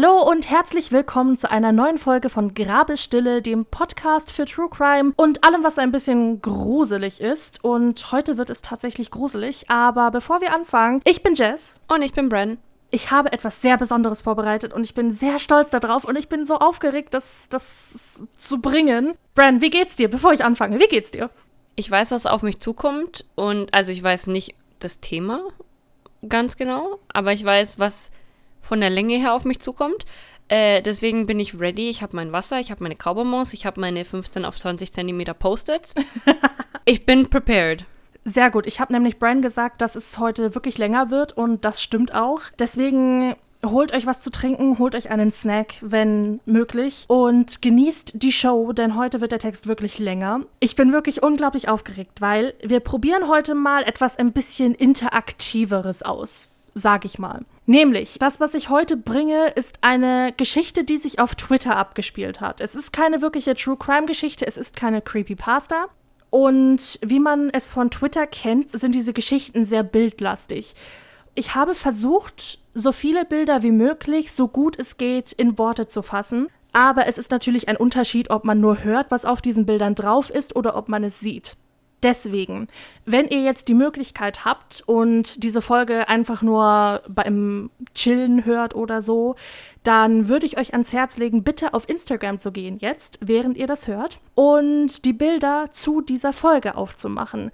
Hallo und herzlich willkommen zu einer neuen Folge von Grabesstille, dem Podcast für True Crime und allem, was ein bisschen gruselig ist. Und heute wird es tatsächlich gruselig. Aber bevor wir anfangen, ich bin Jess. Und ich bin Bren. Ich habe etwas sehr Besonderes vorbereitet und ich bin sehr stolz darauf und ich bin so aufgeregt, das, das zu bringen. Bren, wie geht's dir, bevor ich anfange? Wie geht's dir? Ich weiß, was auf mich zukommt und also ich weiß nicht das Thema ganz genau, aber ich weiß, was von der Länge her auf mich zukommt. Äh, deswegen bin ich ready. Ich habe mein Wasser, ich habe meine Kaubonbons, ich habe meine 15 auf 20 Zentimeter Post-its. ich bin prepared. Sehr gut. Ich habe nämlich Brian gesagt, dass es heute wirklich länger wird und das stimmt auch. Deswegen holt euch was zu trinken, holt euch einen Snack, wenn möglich und genießt die Show, denn heute wird der Text wirklich länger. Ich bin wirklich unglaublich aufgeregt, weil wir probieren heute mal etwas ein bisschen interaktiveres aus sag ich mal. Nämlich, das, was ich heute bringe, ist eine Geschichte, die sich auf Twitter abgespielt hat. Es ist keine wirkliche True Crime Geschichte, es ist keine Creepypasta. Und wie man es von Twitter kennt, sind diese Geschichten sehr bildlastig. Ich habe versucht, so viele Bilder wie möglich, so gut es geht, in Worte zu fassen. Aber es ist natürlich ein Unterschied, ob man nur hört, was auf diesen Bildern drauf ist, oder ob man es sieht. Deswegen, wenn ihr jetzt die Möglichkeit habt und diese Folge einfach nur beim Chillen hört oder so, dann würde ich euch ans Herz legen, bitte auf Instagram zu gehen jetzt, während ihr das hört, und die Bilder zu dieser Folge aufzumachen.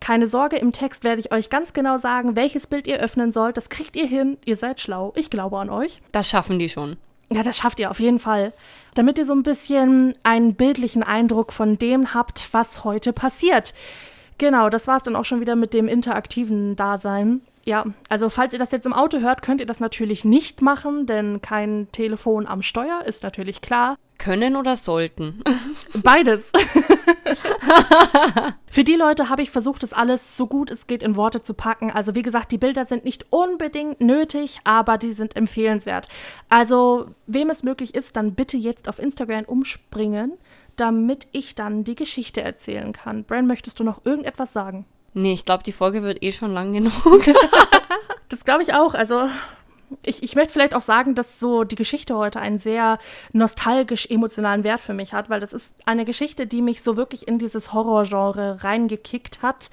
Keine Sorge, im Text werde ich euch ganz genau sagen, welches Bild ihr öffnen sollt. Das kriegt ihr hin. Ihr seid schlau. Ich glaube an euch. Das schaffen die schon. Ja, das schafft ihr auf jeden Fall. Damit ihr so ein bisschen einen bildlichen Eindruck von dem habt, was heute passiert. Genau, das war es dann auch schon wieder mit dem interaktiven Dasein. Ja, also falls ihr das jetzt im Auto hört, könnt ihr das natürlich nicht machen, denn kein Telefon am Steuer ist natürlich klar. Können oder sollten? Beides. Für die Leute habe ich versucht, das alles so gut es geht in Worte zu packen. Also wie gesagt, die Bilder sind nicht unbedingt nötig, aber die sind empfehlenswert. Also wem es möglich ist, dann bitte jetzt auf Instagram umspringen, damit ich dann die Geschichte erzählen kann. Bran, möchtest du noch irgendetwas sagen? Nee, ich glaube, die Folge wird eh schon lang genug. das glaube ich auch. Also ich, ich möchte vielleicht auch sagen, dass so die Geschichte heute einen sehr nostalgisch-emotionalen Wert für mich hat, weil das ist eine Geschichte, die mich so wirklich in dieses Horrorgenre reingekickt hat.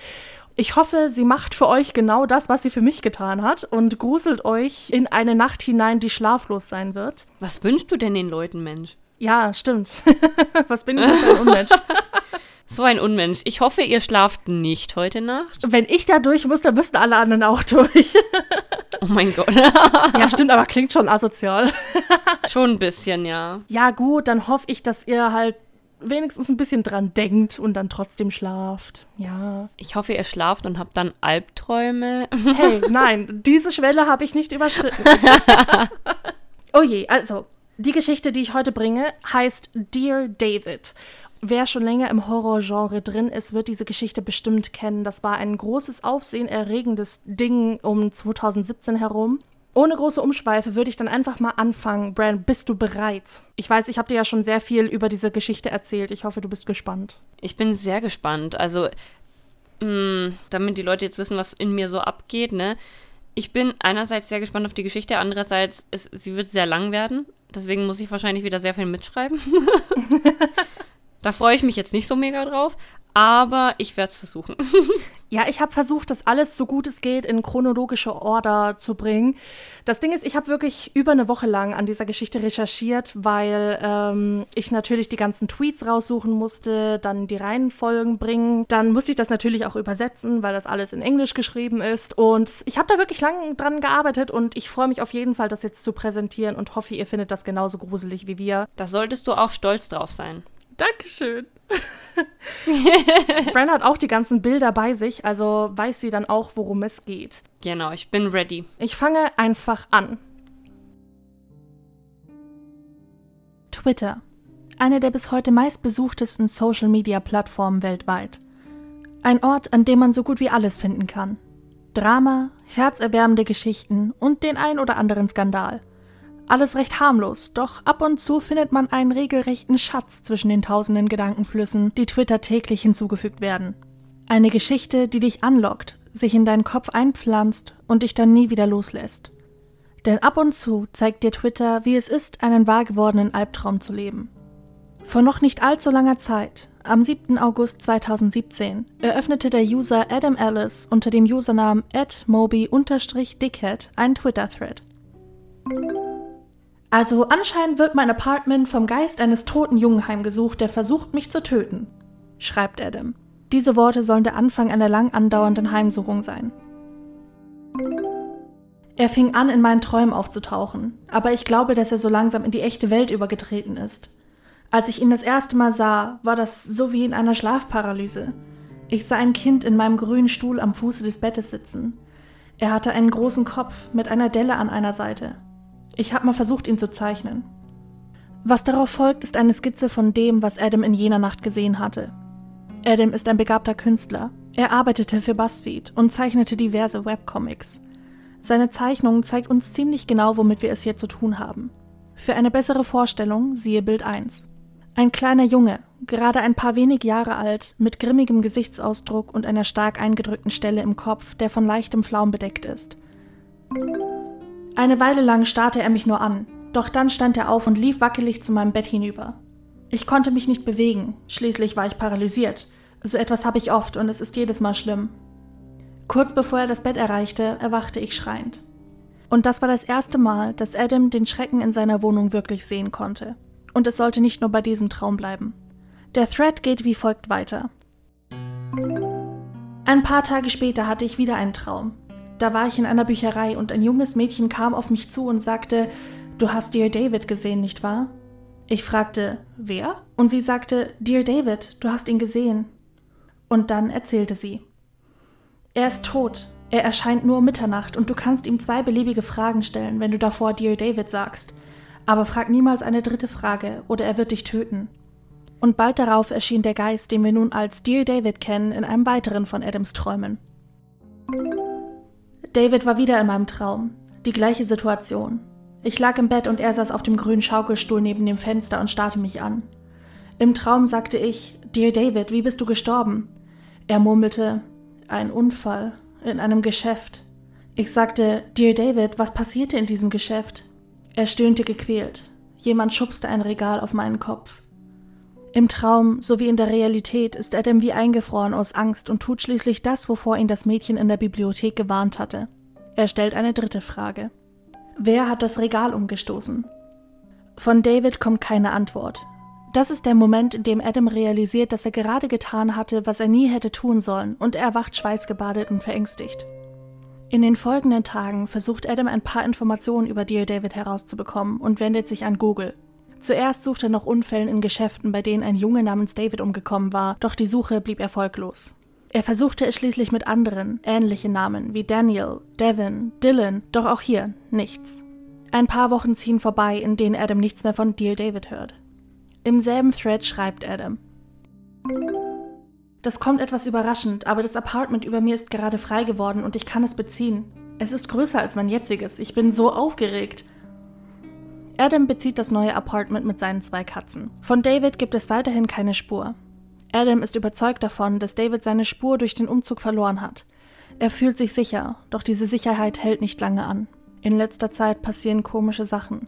Ich hoffe, sie macht für euch genau das, was sie für mich getan hat und gruselt euch in eine Nacht hinein, die schlaflos sein wird. Was wünschst du denn den Leuten, Mensch? Ja, stimmt. was bin ich für ein Unmensch? So ein Unmensch. Ich hoffe, ihr schlaft nicht heute Nacht. Wenn ich da durch muss, dann müssten alle anderen auch durch. oh mein Gott. ja, stimmt, aber klingt schon asozial. schon ein bisschen, ja. Ja, gut, dann hoffe ich, dass ihr halt wenigstens ein bisschen dran denkt und dann trotzdem schlaft. Ja. Ich hoffe, ihr schlaft und habt dann Albträume. hey, nein, diese Schwelle habe ich nicht überschritten. oh je, also, die Geschichte, die ich heute bringe, heißt Dear David. Wer schon länger im Horrorgenre drin ist, wird diese Geschichte bestimmt kennen. Das war ein großes, aufsehenerregendes Ding um 2017 herum. Ohne große Umschweife würde ich dann einfach mal anfangen. Bran, bist du bereit? Ich weiß, ich habe dir ja schon sehr viel über diese Geschichte erzählt. Ich hoffe, du bist gespannt. Ich bin sehr gespannt. Also, mh, mm, damit die Leute jetzt wissen, was in mir so abgeht, ne? Ich bin einerseits sehr gespannt auf die Geschichte, andererseits, ist, sie wird sehr lang werden. Deswegen muss ich wahrscheinlich wieder sehr viel mitschreiben. Da freue ich mich jetzt nicht so mega drauf, aber ich werde es versuchen. ja, ich habe versucht, das alles so gut es geht in chronologische Order zu bringen. Das Ding ist, ich habe wirklich über eine Woche lang an dieser Geschichte recherchiert, weil ähm, ich natürlich die ganzen Tweets raussuchen musste, dann die Reihenfolgen bringen. Dann musste ich das natürlich auch übersetzen, weil das alles in Englisch geschrieben ist. Und ich habe da wirklich lang dran gearbeitet und ich freue mich auf jeden Fall, das jetzt zu präsentieren und hoffe, ihr findet das genauso gruselig wie wir. Da solltest du auch stolz drauf sein. Dankeschön. Bran hat auch die ganzen Bilder bei sich, also weiß sie dann auch, worum es geht. Genau, ich bin ready. Ich fange einfach an. Twitter. Eine der bis heute meistbesuchtesten Social-Media-Plattformen weltweit. Ein Ort, an dem man so gut wie alles finden kann. Drama, herzerwärmende Geschichten und den ein oder anderen Skandal. Alles recht harmlos, doch ab und zu findet man einen regelrechten Schatz zwischen den tausenden Gedankenflüssen, die Twitter täglich hinzugefügt werden. Eine Geschichte, die dich anlockt, sich in deinen Kopf einpflanzt und dich dann nie wieder loslässt. Denn ab und zu zeigt dir Twitter, wie es ist, einen wahr gewordenen Albtraum zu leben. Vor noch nicht allzu langer Zeit, am 7. August 2017, eröffnete der User Adam Ellis unter dem Usernamen @moby-dickhead einen Twitter-Thread. Also anscheinend wird mein Apartment vom Geist eines toten Jungen heimgesucht, der versucht, mich zu töten, schreibt Adam. Diese Worte sollen der Anfang einer lang andauernden Heimsuchung sein. Er fing an, in meinen Träumen aufzutauchen, aber ich glaube, dass er so langsam in die echte Welt übergetreten ist. Als ich ihn das erste Mal sah, war das so wie in einer Schlafparalyse. Ich sah ein Kind in meinem grünen Stuhl am Fuße des Bettes sitzen. Er hatte einen großen Kopf mit einer Delle an einer Seite. Ich habe mal versucht, ihn zu zeichnen. Was darauf folgt, ist eine Skizze von dem, was Adam in jener Nacht gesehen hatte. Adam ist ein begabter Künstler. Er arbeitete für BuzzFeed und zeichnete diverse Webcomics. Seine Zeichnung zeigt uns ziemlich genau, womit wir es hier zu tun haben. Für eine bessere Vorstellung siehe Bild 1. Ein kleiner Junge, gerade ein paar wenig Jahre alt, mit grimmigem Gesichtsausdruck und einer stark eingedrückten Stelle im Kopf, der von leichtem Flaum bedeckt ist. Eine Weile lang starrte er mich nur an, doch dann stand er auf und lief wackelig zu meinem Bett hinüber. Ich konnte mich nicht bewegen, schließlich war ich paralysiert. So etwas habe ich oft und es ist jedes Mal schlimm. Kurz bevor er das Bett erreichte, erwachte ich schreiend. Und das war das erste Mal, dass Adam den Schrecken in seiner Wohnung wirklich sehen konnte. Und es sollte nicht nur bei diesem Traum bleiben. Der Thread geht wie folgt weiter. Ein paar Tage später hatte ich wieder einen Traum. Da war ich in einer Bücherei und ein junges Mädchen kam auf mich zu und sagte, Du hast Dear David gesehen, nicht wahr? Ich fragte, wer? Und sie sagte, Dear David, du hast ihn gesehen. Und dann erzählte sie. Er ist tot. Er erscheint nur um Mitternacht und du kannst ihm zwei beliebige Fragen stellen, wenn du davor Dear David sagst. Aber frag niemals eine dritte Frage oder er wird dich töten. Und bald darauf erschien der Geist, den wir nun als Dear David kennen, in einem weiteren von Adams Träumen. David war wieder in meinem Traum. Die gleiche Situation. Ich lag im Bett und er saß auf dem grünen Schaukelstuhl neben dem Fenster und starrte mich an. Im Traum sagte ich, Dear David, wie bist du gestorben? Er murmelte, ein Unfall in einem Geschäft. Ich sagte, Dear David, was passierte in diesem Geschäft? Er stöhnte gequält. Jemand schubste ein Regal auf meinen Kopf. Im Traum sowie in der Realität ist Adam wie eingefroren aus Angst und tut schließlich das, wovor ihn das Mädchen in der Bibliothek gewarnt hatte. Er stellt eine dritte Frage. Wer hat das Regal umgestoßen? Von David kommt keine Antwort. Das ist der Moment, in dem Adam realisiert, dass er gerade getan hatte, was er nie hätte tun sollen, und er erwacht schweißgebadet und verängstigt. In den folgenden Tagen versucht Adam ein paar Informationen über Dear David herauszubekommen und wendet sich an Google. Zuerst sucht er nach Unfällen in Geschäften, bei denen ein Junge namens David umgekommen war, doch die Suche blieb erfolglos. Er versuchte es schließlich mit anderen, ähnlichen Namen wie Daniel, Devin, Dylan, doch auch hier nichts. Ein paar Wochen ziehen vorbei, in denen Adam nichts mehr von Dear David hört. Im selben Thread schreibt Adam. Das kommt etwas überraschend, aber das Apartment über mir ist gerade frei geworden und ich kann es beziehen. Es ist größer als mein jetziges. Ich bin so aufgeregt. Adam bezieht das neue Apartment mit seinen zwei Katzen. Von David gibt es weiterhin keine Spur. Adam ist überzeugt davon, dass David seine Spur durch den Umzug verloren hat. Er fühlt sich sicher, doch diese Sicherheit hält nicht lange an. In letzter Zeit passieren komische Sachen.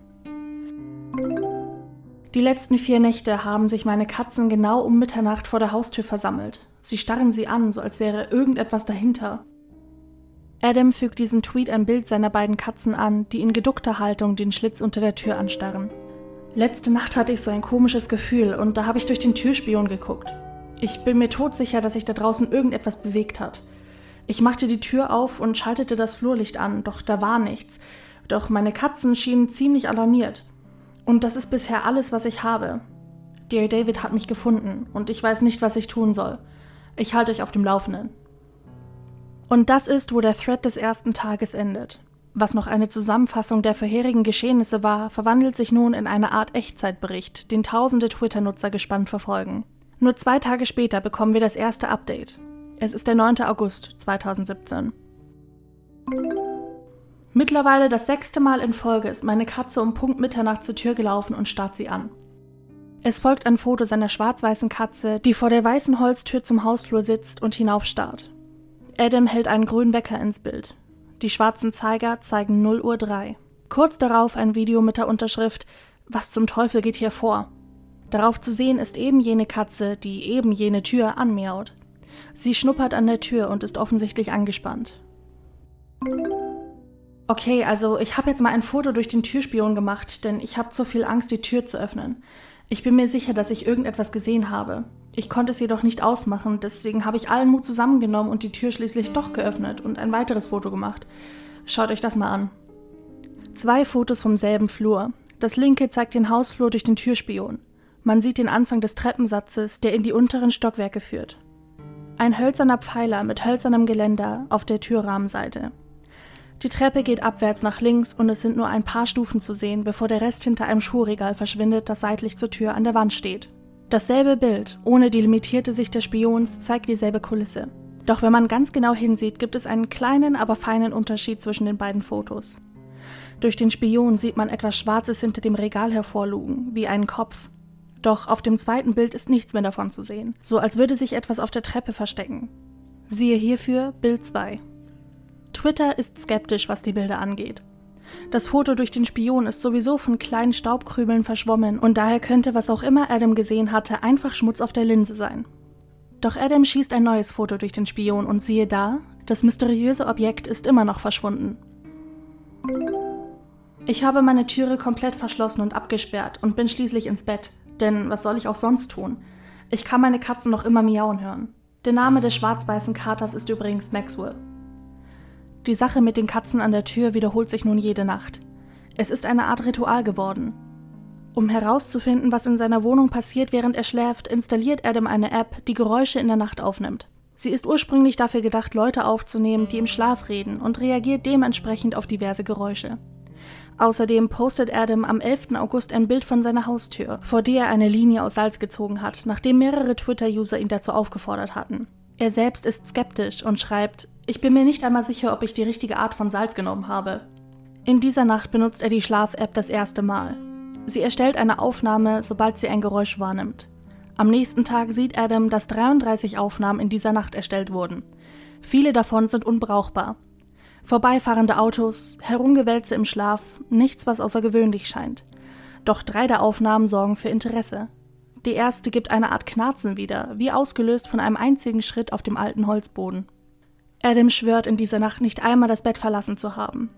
Die letzten vier Nächte haben sich meine Katzen genau um Mitternacht vor der Haustür versammelt. Sie starren sie an, so als wäre irgendetwas dahinter. Adam fügt diesem Tweet ein Bild seiner beiden Katzen an, die in geduckter Haltung den Schlitz unter der Tür anstarren. Letzte Nacht hatte ich so ein komisches Gefühl und da habe ich durch den Türspion geguckt. Ich bin mir todsicher, dass sich da draußen irgendetwas bewegt hat. Ich machte die Tür auf und schaltete das Flurlicht an, doch da war nichts. Doch meine Katzen schienen ziemlich alarmiert. Und das ist bisher alles, was ich habe. Dear David hat mich gefunden und ich weiß nicht, was ich tun soll. Ich halte euch auf dem Laufenden. Und das ist, wo der Thread des ersten Tages endet. Was noch eine Zusammenfassung der vorherigen Geschehnisse war, verwandelt sich nun in eine Art Echtzeitbericht, den tausende Twitter-Nutzer gespannt verfolgen. Nur zwei Tage später bekommen wir das erste Update. Es ist der 9. August 2017. Mittlerweile das sechste Mal in Folge ist meine Katze um Punkt Mitternacht zur Tür gelaufen und starrt sie an. Es folgt ein Foto seiner schwarz-weißen Katze, die vor der weißen Holztür zum Hausflur sitzt und hinaufstarrt. Adam hält einen grünen Wecker ins Bild. Die schwarzen Zeiger zeigen 0 Uhr 3. Kurz darauf ein Video mit der Unterschrift Was zum Teufel geht hier vor? Darauf zu sehen ist eben jene Katze, die eben jene Tür anmiaut. Sie schnuppert an der Tür und ist offensichtlich angespannt. Okay, also ich habe jetzt mal ein Foto durch den Türspion gemacht, denn ich habe zu viel Angst, die Tür zu öffnen. Ich bin mir sicher, dass ich irgendetwas gesehen habe. Ich konnte es jedoch nicht ausmachen, deswegen habe ich allen Mut zusammengenommen und die Tür schließlich doch geöffnet und ein weiteres Foto gemacht. Schaut euch das mal an. Zwei Fotos vom selben Flur. Das linke zeigt den Hausflur durch den Türspion. Man sieht den Anfang des Treppensatzes, der in die unteren Stockwerke führt. Ein hölzerner Pfeiler mit hölzernem Geländer auf der Türrahmenseite. Die Treppe geht abwärts nach links und es sind nur ein paar Stufen zu sehen, bevor der Rest hinter einem Schuhregal verschwindet, das seitlich zur Tür an der Wand steht. Dasselbe Bild, ohne die limitierte Sicht des Spions, zeigt dieselbe Kulisse. Doch wenn man ganz genau hinsieht, gibt es einen kleinen, aber feinen Unterschied zwischen den beiden Fotos. Durch den Spion sieht man etwas Schwarzes hinter dem Regal hervorlugen, wie einen Kopf. Doch auf dem zweiten Bild ist nichts mehr davon zu sehen, so als würde sich etwas auf der Treppe verstecken. Siehe hierfür Bild 2. Twitter ist skeptisch, was die Bilder angeht. Das Foto durch den Spion ist sowieso von kleinen Staubkrümeln verschwommen und daher könnte, was auch immer Adam gesehen hatte, einfach Schmutz auf der Linse sein. Doch Adam schießt ein neues Foto durch den Spion und siehe da, das mysteriöse Objekt ist immer noch verschwunden. Ich habe meine Türe komplett verschlossen und abgesperrt und bin schließlich ins Bett, denn was soll ich auch sonst tun? Ich kann meine Katzen noch immer miauen hören. Der Name des schwarz-weißen Katers ist übrigens Maxwell. Die Sache mit den Katzen an der Tür wiederholt sich nun jede Nacht. Es ist eine Art Ritual geworden. Um herauszufinden, was in seiner Wohnung passiert, während er schläft, installiert Adam eine App, die Geräusche in der Nacht aufnimmt. Sie ist ursprünglich dafür gedacht, Leute aufzunehmen, die im Schlaf reden und reagiert dementsprechend auf diverse Geräusche. Außerdem postet Adam am 11. August ein Bild von seiner Haustür, vor der er eine Linie aus Salz gezogen hat, nachdem mehrere Twitter-User ihn dazu aufgefordert hatten. Er selbst ist skeptisch und schreibt, ich bin mir nicht einmal sicher, ob ich die richtige Art von Salz genommen habe. In dieser Nacht benutzt er die Schlaf-App das erste Mal. Sie erstellt eine Aufnahme, sobald sie ein Geräusch wahrnimmt. Am nächsten Tag sieht Adam, dass 33 Aufnahmen in dieser Nacht erstellt wurden. Viele davon sind unbrauchbar. Vorbeifahrende Autos, Herumgewälze im Schlaf, nichts, was außergewöhnlich scheint. Doch drei der Aufnahmen sorgen für Interesse. Die erste gibt eine Art Knarzen wieder, wie ausgelöst von einem einzigen Schritt auf dem alten Holzboden. Adam schwört in dieser Nacht nicht einmal das Bett verlassen zu haben.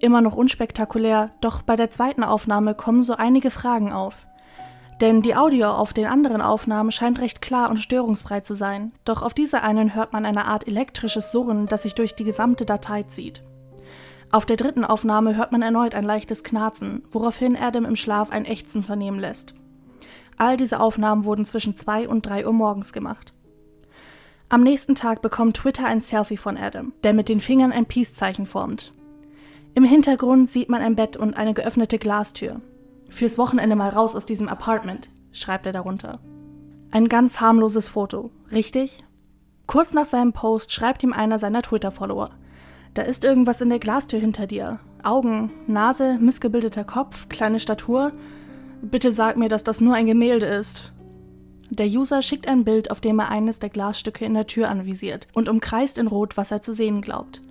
Immer noch unspektakulär, doch bei der zweiten Aufnahme kommen so einige Fragen auf. Denn die Audio auf den anderen Aufnahmen scheint recht klar und störungsfrei zu sein, doch auf dieser einen hört man eine Art elektrisches Surren, das sich durch die gesamte Datei zieht. Auf der dritten Aufnahme hört man erneut ein leichtes Knarzen, woraufhin Adam im Schlaf ein Ächzen vernehmen lässt. All diese Aufnahmen wurden zwischen 2 und 3 Uhr morgens gemacht. Am nächsten Tag bekommt Twitter ein Selfie von Adam, der mit den Fingern ein Peace-Zeichen formt. Im Hintergrund sieht man ein Bett und eine geöffnete Glastür. Fürs Wochenende mal raus aus diesem Apartment, schreibt er darunter. Ein ganz harmloses Foto, richtig? Kurz nach seinem Post schreibt ihm einer seiner Twitter-Follower. Da ist irgendwas in der Glastür hinter dir. Augen, Nase, missgebildeter Kopf, kleine Statur Bitte sag mir, dass das nur ein Gemälde ist. Der User schickt ein Bild, auf dem er eines der Glasstücke in der Tür anvisiert und umkreist in Rot, was er zu sehen glaubt.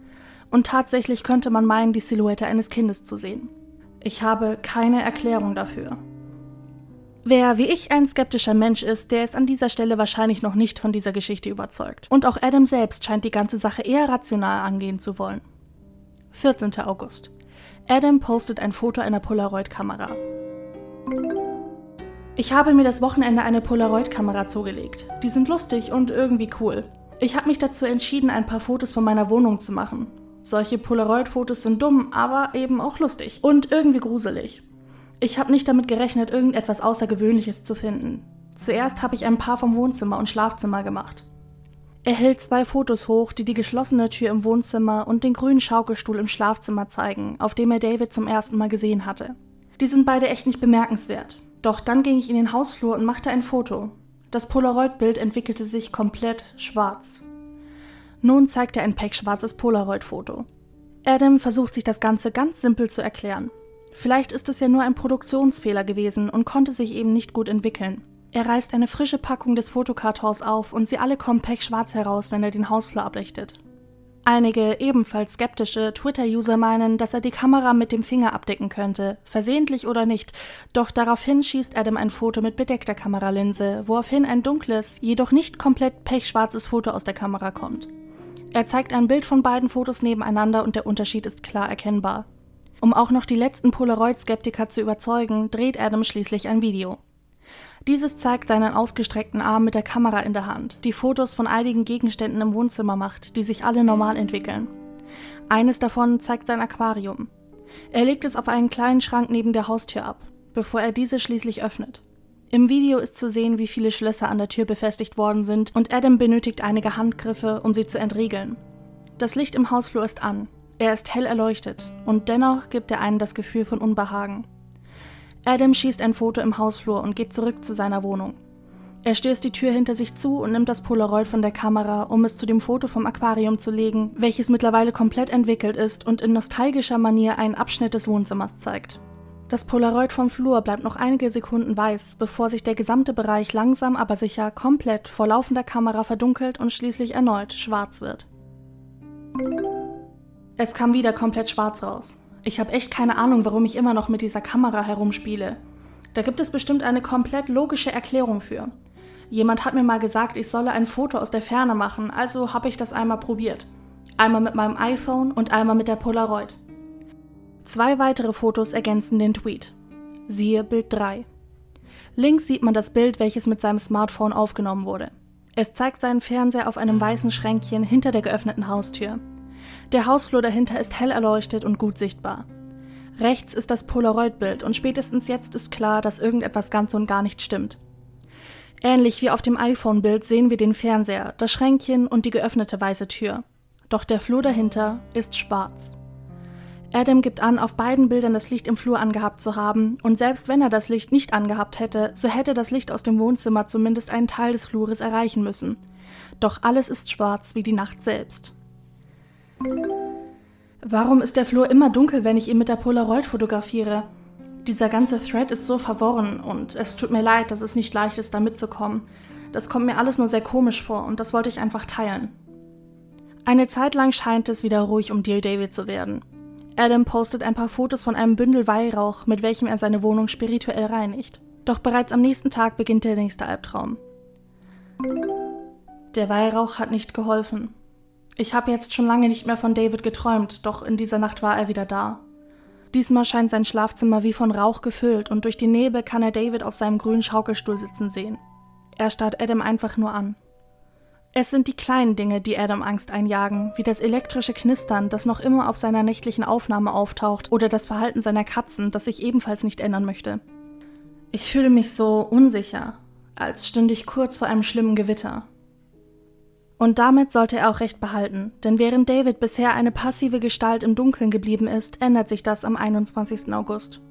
Und tatsächlich könnte man meinen, die Silhouette eines Kindes zu sehen. Ich habe keine Erklärung dafür. Wer wie ich ein skeptischer Mensch ist, der ist an dieser Stelle wahrscheinlich noch nicht von dieser Geschichte überzeugt. Und auch Adam selbst scheint die ganze Sache eher rational angehen zu wollen. 14. August. Adam postet ein Foto einer Polaroid-Kamera. Ich habe mir das Wochenende eine Polaroid-Kamera zugelegt. Die sind lustig und irgendwie cool. Ich habe mich dazu entschieden, ein paar Fotos von meiner Wohnung zu machen. Solche Polaroid-Fotos sind dumm, aber eben auch lustig und irgendwie gruselig. Ich habe nicht damit gerechnet, irgendetwas Außergewöhnliches zu finden. Zuerst habe ich ein paar vom Wohnzimmer und Schlafzimmer gemacht. Er hält zwei Fotos hoch, die die geschlossene Tür im Wohnzimmer und den grünen Schaukelstuhl im Schlafzimmer zeigen, auf dem er David zum ersten Mal gesehen hatte. Die sind beide echt nicht bemerkenswert. Doch dann ging ich in den Hausflur und machte ein Foto. Das Polaroid-Bild entwickelte sich komplett schwarz. Nun zeigt er ein pechschwarzes Polaroid-Foto. Adam versucht sich das Ganze ganz simpel zu erklären. Vielleicht ist es ja nur ein Produktionsfehler gewesen und konnte sich eben nicht gut entwickeln. Er reißt eine frische Packung des Fotokartons auf und sie alle kommen pechschwarz heraus, wenn er den Hausflur ablichtet. Einige ebenfalls skeptische Twitter-User meinen, dass er die Kamera mit dem Finger abdecken könnte, versehentlich oder nicht, doch daraufhin schießt Adam ein Foto mit bedeckter Kameralinse, woraufhin ein dunkles, jedoch nicht komplett pechschwarzes Foto aus der Kamera kommt. Er zeigt ein Bild von beiden Fotos nebeneinander und der Unterschied ist klar erkennbar. Um auch noch die letzten Polaroid-Skeptiker zu überzeugen, dreht Adam schließlich ein Video. Dieses zeigt seinen ausgestreckten Arm mit der Kamera in der Hand, die Fotos von einigen Gegenständen im Wohnzimmer macht, die sich alle normal entwickeln. Eines davon zeigt sein Aquarium. Er legt es auf einen kleinen Schrank neben der Haustür ab, bevor er diese schließlich öffnet. Im Video ist zu sehen, wie viele Schlösser an der Tür befestigt worden sind und Adam benötigt einige Handgriffe, um sie zu entriegeln. Das Licht im Hausflur ist an, er ist hell erleuchtet und dennoch gibt er einem das Gefühl von Unbehagen. Adam schießt ein Foto im Hausflur und geht zurück zu seiner Wohnung. Er stößt die Tür hinter sich zu und nimmt das Polaroid von der Kamera, um es zu dem Foto vom Aquarium zu legen, welches mittlerweile komplett entwickelt ist und in nostalgischer Manier einen Abschnitt des Wohnzimmers zeigt. Das Polaroid vom Flur bleibt noch einige Sekunden weiß, bevor sich der gesamte Bereich langsam aber sicher komplett vor laufender Kamera verdunkelt und schließlich erneut schwarz wird. Es kam wieder komplett schwarz raus. Ich habe echt keine Ahnung, warum ich immer noch mit dieser Kamera herumspiele. Da gibt es bestimmt eine komplett logische Erklärung für. Jemand hat mir mal gesagt, ich solle ein Foto aus der Ferne machen, also habe ich das einmal probiert. Einmal mit meinem iPhone und einmal mit der Polaroid. Zwei weitere Fotos ergänzen den Tweet. Siehe Bild 3. Links sieht man das Bild, welches mit seinem Smartphone aufgenommen wurde. Es zeigt seinen Fernseher auf einem weißen Schränkchen hinter der geöffneten Haustür. Der Hausflur dahinter ist hell erleuchtet und gut sichtbar. Rechts ist das Polaroid-Bild und spätestens jetzt ist klar, dass irgendetwas ganz und gar nicht stimmt. Ähnlich wie auf dem iPhone-Bild sehen wir den Fernseher, das Schränkchen und die geöffnete weiße Tür. Doch der Flur dahinter ist schwarz. Adam gibt an, auf beiden Bildern das Licht im Flur angehabt zu haben, und selbst wenn er das Licht nicht angehabt hätte, so hätte das Licht aus dem Wohnzimmer zumindest einen Teil des Flures erreichen müssen. Doch alles ist schwarz wie die Nacht selbst. Warum ist der Flur immer dunkel, wenn ich ihn mit der Polaroid fotografiere? Dieser ganze Thread ist so verworren und es tut mir leid, dass es nicht leicht ist, da mitzukommen. Das kommt mir alles nur sehr komisch vor und das wollte ich einfach teilen. Eine Zeit lang scheint es wieder ruhig um Dear David zu werden. Adam postet ein paar Fotos von einem Bündel Weihrauch, mit welchem er seine Wohnung spirituell reinigt. Doch bereits am nächsten Tag beginnt der nächste Albtraum. Der Weihrauch hat nicht geholfen. Ich habe jetzt schon lange nicht mehr von David geträumt, doch in dieser Nacht war er wieder da. Diesmal scheint sein Schlafzimmer wie von Rauch gefüllt und durch die Nebel kann er David auf seinem grünen Schaukelstuhl sitzen sehen. Er starrt Adam einfach nur an. Es sind die kleinen Dinge, die Adam Angst einjagen, wie das elektrische Knistern, das noch immer auf seiner nächtlichen Aufnahme auftaucht, oder das Verhalten seiner Katzen, das sich ebenfalls nicht ändern möchte. Ich fühle mich so unsicher, als stünde ich kurz vor einem schlimmen Gewitter. Und damit sollte er auch recht behalten, denn während David bisher eine passive Gestalt im Dunkeln geblieben ist, ändert sich das am 21. August.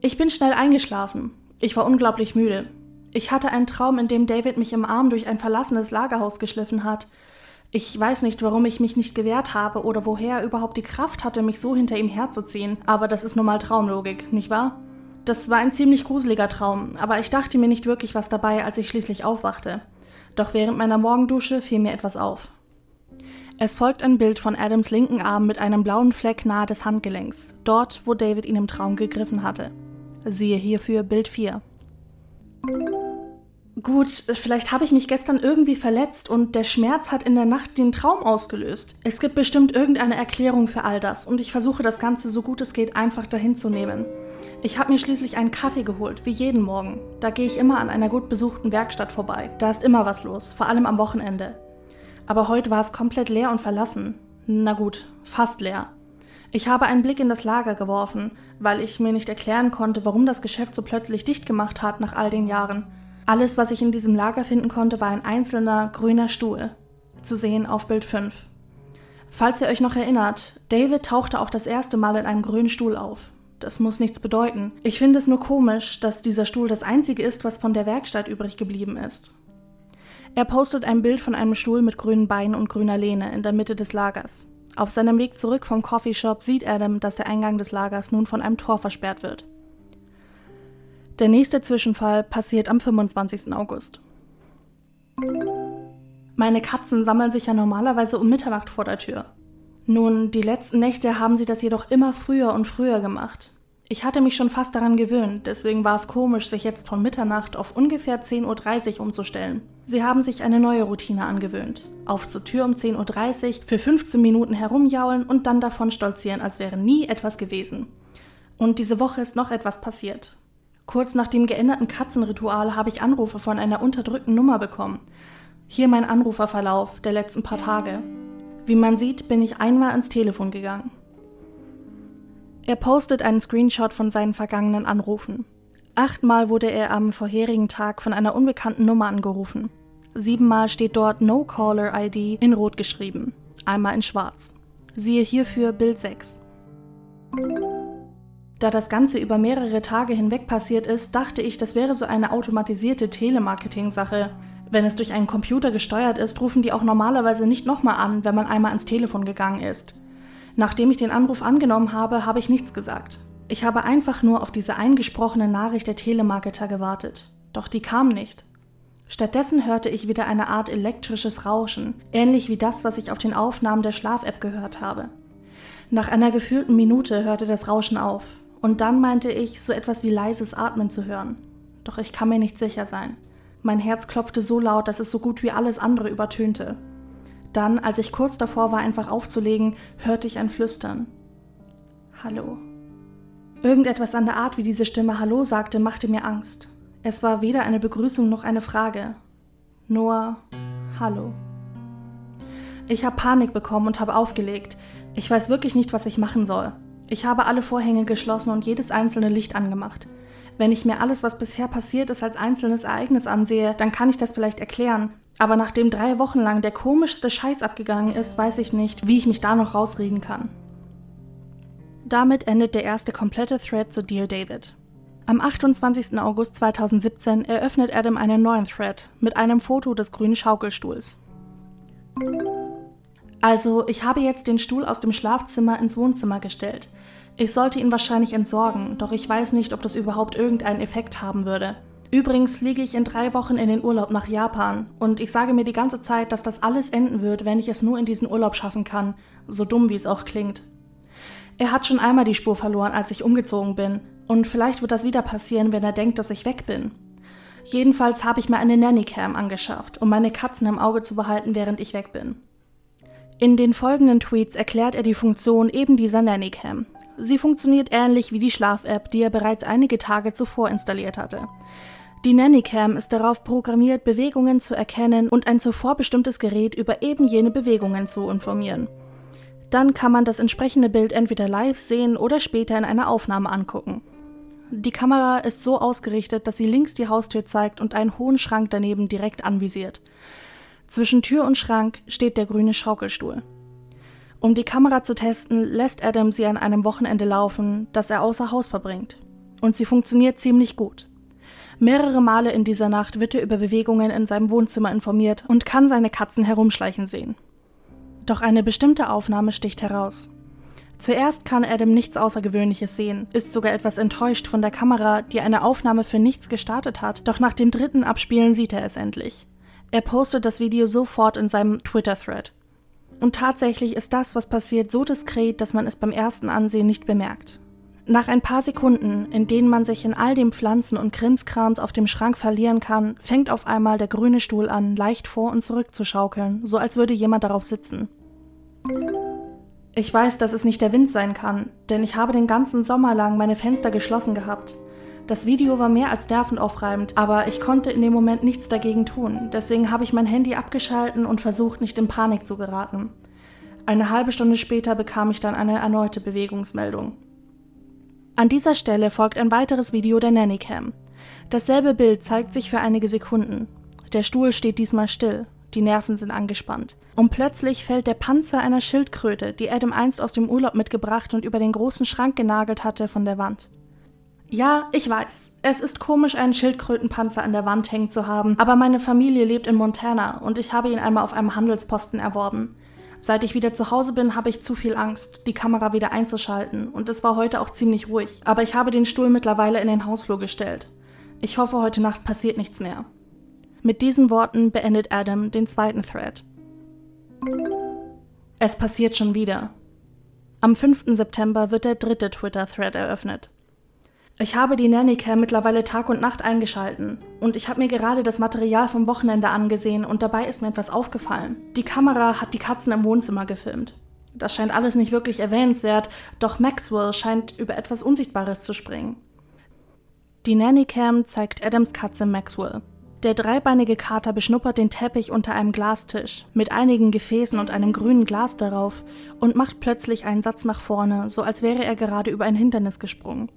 Ich bin schnell eingeschlafen. Ich war unglaublich müde. Ich hatte einen Traum, in dem David mich im Arm durch ein verlassenes Lagerhaus geschliffen hat. Ich weiß nicht, warum ich mich nicht gewehrt habe oder woher er überhaupt die Kraft hatte, mich so hinter ihm herzuziehen, aber das ist nun mal Traumlogik, nicht wahr? Das war ein ziemlich gruseliger Traum, aber ich dachte mir nicht wirklich was dabei, als ich schließlich aufwachte doch während meiner Morgendusche fiel mir etwas auf. Es folgt ein Bild von Adams linken Arm mit einem blauen Fleck nahe des Handgelenks, dort, wo David ihn im Traum gegriffen hatte. Siehe hierfür Bild 4. Gut, vielleicht habe ich mich gestern irgendwie verletzt und der Schmerz hat in der Nacht den Traum ausgelöst. Es gibt bestimmt irgendeine Erklärung für all das und ich versuche das Ganze so gut es geht einfach dahin zu nehmen. Ich habe mir schließlich einen Kaffee geholt, wie jeden Morgen. Da gehe ich immer an einer gut besuchten Werkstatt vorbei. Da ist immer was los, vor allem am Wochenende. Aber heute war es komplett leer und verlassen. Na gut, fast leer. Ich habe einen Blick in das Lager geworfen, weil ich mir nicht erklären konnte, warum das Geschäft so plötzlich dicht gemacht hat nach all den Jahren. Alles, was ich in diesem Lager finden konnte, war ein einzelner grüner Stuhl. Zu sehen auf Bild 5. Falls ihr euch noch erinnert, David tauchte auch das erste Mal in einem grünen Stuhl auf. Das muss nichts bedeuten. Ich finde es nur komisch, dass dieser Stuhl das einzige ist, was von der Werkstatt übrig geblieben ist. Er postet ein Bild von einem Stuhl mit grünen Beinen und grüner Lehne in der Mitte des Lagers. Auf seinem Weg zurück vom Coffeeshop sieht Adam, dass der Eingang des Lagers nun von einem Tor versperrt wird. Der nächste Zwischenfall passiert am 25. August. Meine Katzen sammeln sich ja normalerweise um Mitternacht vor der Tür. Nun, die letzten Nächte haben sie das jedoch immer früher und früher gemacht. Ich hatte mich schon fast daran gewöhnt, deswegen war es komisch, sich jetzt von Mitternacht auf ungefähr 10.30 Uhr umzustellen. Sie haben sich eine neue Routine angewöhnt. Auf zur Tür um 10.30 Uhr, für 15 Minuten herumjaulen und dann davon stolzieren, als wäre nie etwas gewesen. Und diese Woche ist noch etwas passiert. Kurz nach dem geänderten Katzenritual habe ich Anrufe von einer unterdrückten Nummer bekommen. Hier mein Anruferverlauf der letzten paar Tage. Wie man sieht, bin ich einmal ans Telefon gegangen. Er postet einen Screenshot von seinen vergangenen Anrufen. Achtmal wurde er am vorherigen Tag von einer unbekannten Nummer angerufen. Siebenmal steht dort No Caller ID in Rot geschrieben, einmal in Schwarz. Siehe hierfür Bild 6. Da das Ganze über mehrere Tage hinweg passiert ist, dachte ich, das wäre so eine automatisierte Telemarketing-Sache. Wenn es durch einen Computer gesteuert ist, rufen die auch normalerweise nicht nochmal an, wenn man einmal ans Telefon gegangen ist. Nachdem ich den Anruf angenommen habe, habe ich nichts gesagt. Ich habe einfach nur auf diese eingesprochene Nachricht der Telemarketer gewartet. Doch die kam nicht. Stattdessen hörte ich wieder eine Art elektrisches Rauschen, ähnlich wie das, was ich auf den Aufnahmen der Schlaf-App gehört habe. Nach einer gefühlten Minute hörte das Rauschen auf, und dann meinte ich, so etwas wie leises Atmen zu hören. Doch ich kann mir nicht sicher sein. Mein Herz klopfte so laut, dass es so gut wie alles andere übertönte. Dann, als ich kurz davor war, einfach aufzulegen, hörte ich ein Flüstern. Hallo. Irgendetwas an der Art, wie diese Stimme Hallo sagte, machte mir Angst. Es war weder eine Begrüßung noch eine Frage. Nur Hallo. Ich habe Panik bekommen und habe aufgelegt. Ich weiß wirklich nicht, was ich machen soll. Ich habe alle Vorhänge geschlossen und jedes einzelne Licht angemacht. Wenn ich mir alles, was bisher passiert ist, als einzelnes Ereignis ansehe, dann kann ich das vielleicht erklären, aber nachdem drei Wochen lang der komischste Scheiß abgegangen ist, weiß ich nicht, wie ich mich da noch rausreden kann. Damit endet der erste komplette Thread zu Dear David. Am 28. August 2017 eröffnet Adam einen neuen Thread mit einem Foto des grünen Schaukelstuhls. Also, ich habe jetzt den Stuhl aus dem Schlafzimmer ins Wohnzimmer gestellt. Ich sollte ihn wahrscheinlich entsorgen, doch ich weiß nicht, ob das überhaupt irgendeinen Effekt haben würde. Übrigens fliege ich in drei Wochen in den Urlaub nach Japan und ich sage mir die ganze Zeit, dass das alles enden wird, wenn ich es nur in diesen Urlaub schaffen kann, so dumm wie es auch klingt. Er hat schon einmal die Spur verloren, als ich umgezogen bin, und vielleicht wird das wieder passieren, wenn er denkt, dass ich weg bin. Jedenfalls habe ich mir eine Nannycam angeschafft, um meine Katzen im Auge zu behalten, während ich weg bin. In den folgenden Tweets erklärt er die Funktion eben dieser Nannycam. Sie funktioniert ähnlich wie die Schlaf-App, die er bereits einige Tage zuvor installiert hatte. Die Nannycam ist darauf programmiert, Bewegungen zu erkennen und ein zuvor bestimmtes Gerät über eben jene Bewegungen zu informieren. Dann kann man das entsprechende Bild entweder live sehen oder später in einer Aufnahme angucken. Die Kamera ist so ausgerichtet, dass sie links die Haustür zeigt und einen hohen Schrank daneben direkt anvisiert. Zwischen Tür und Schrank steht der grüne Schaukelstuhl. Um die Kamera zu testen, lässt Adam sie an einem Wochenende laufen, das er außer Haus verbringt. Und sie funktioniert ziemlich gut. Mehrere Male in dieser Nacht wird er über Bewegungen in seinem Wohnzimmer informiert und kann seine Katzen herumschleichen sehen. Doch eine bestimmte Aufnahme sticht heraus. Zuerst kann Adam nichts Außergewöhnliches sehen, ist sogar etwas enttäuscht von der Kamera, die eine Aufnahme für nichts gestartet hat, doch nach dem dritten Abspielen sieht er es endlich. Er postet das Video sofort in seinem Twitter-Thread. Und tatsächlich ist das, was passiert, so diskret, dass man es beim ersten Ansehen nicht bemerkt. Nach ein paar Sekunden, in denen man sich in all dem Pflanzen und Krimskrams auf dem Schrank verlieren kann, fängt auf einmal der grüne Stuhl an, leicht vor und zurück zu schaukeln, so als würde jemand darauf sitzen. Ich weiß, dass es nicht der Wind sein kann, denn ich habe den ganzen Sommer lang meine Fenster geschlossen gehabt. Das Video war mehr als nervenaufreibend, aber ich konnte in dem Moment nichts dagegen tun. Deswegen habe ich mein Handy abgeschalten und versucht, nicht in Panik zu geraten. Eine halbe Stunde später bekam ich dann eine erneute Bewegungsmeldung. An dieser Stelle folgt ein weiteres Video der Nannycam. Dasselbe Bild zeigt sich für einige Sekunden. Der Stuhl steht diesmal still, die Nerven sind angespannt. Und plötzlich fällt der Panzer einer Schildkröte, die Adam einst aus dem Urlaub mitgebracht und über den großen Schrank genagelt hatte, von der Wand. Ja, ich weiß, es ist komisch, einen Schildkrötenpanzer an der Wand hängen zu haben, aber meine Familie lebt in Montana und ich habe ihn einmal auf einem Handelsposten erworben. Seit ich wieder zu Hause bin, habe ich zu viel Angst, die Kamera wieder einzuschalten und es war heute auch ziemlich ruhig. Aber ich habe den Stuhl mittlerweile in den Hausflur gestellt. Ich hoffe, heute Nacht passiert nichts mehr. Mit diesen Worten beendet Adam den zweiten Thread. Es passiert schon wieder. Am 5. September wird der dritte Twitter-Thread eröffnet. Ich habe die Nannycam mittlerweile Tag und Nacht eingeschalten und ich habe mir gerade das Material vom Wochenende angesehen und dabei ist mir etwas aufgefallen. Die Kamera hat die Katzen im Wohnzimmer gefilmt. Das scheint alles nicht wirklich erwähnenswert, doch Maxwell scheint über etwas Unsichtbares zu springen. Die Nannycam zeigt Adams Katze Maxwell. Der dreibeinige Kater beschnuppert den Teppich unter einem Glastisch mit einigen Gefäßen und einem grünen Glas darauf und macht plötzlich einen Satz nach vorne, so als wäre er gerade über ein Hindernis gesprungen.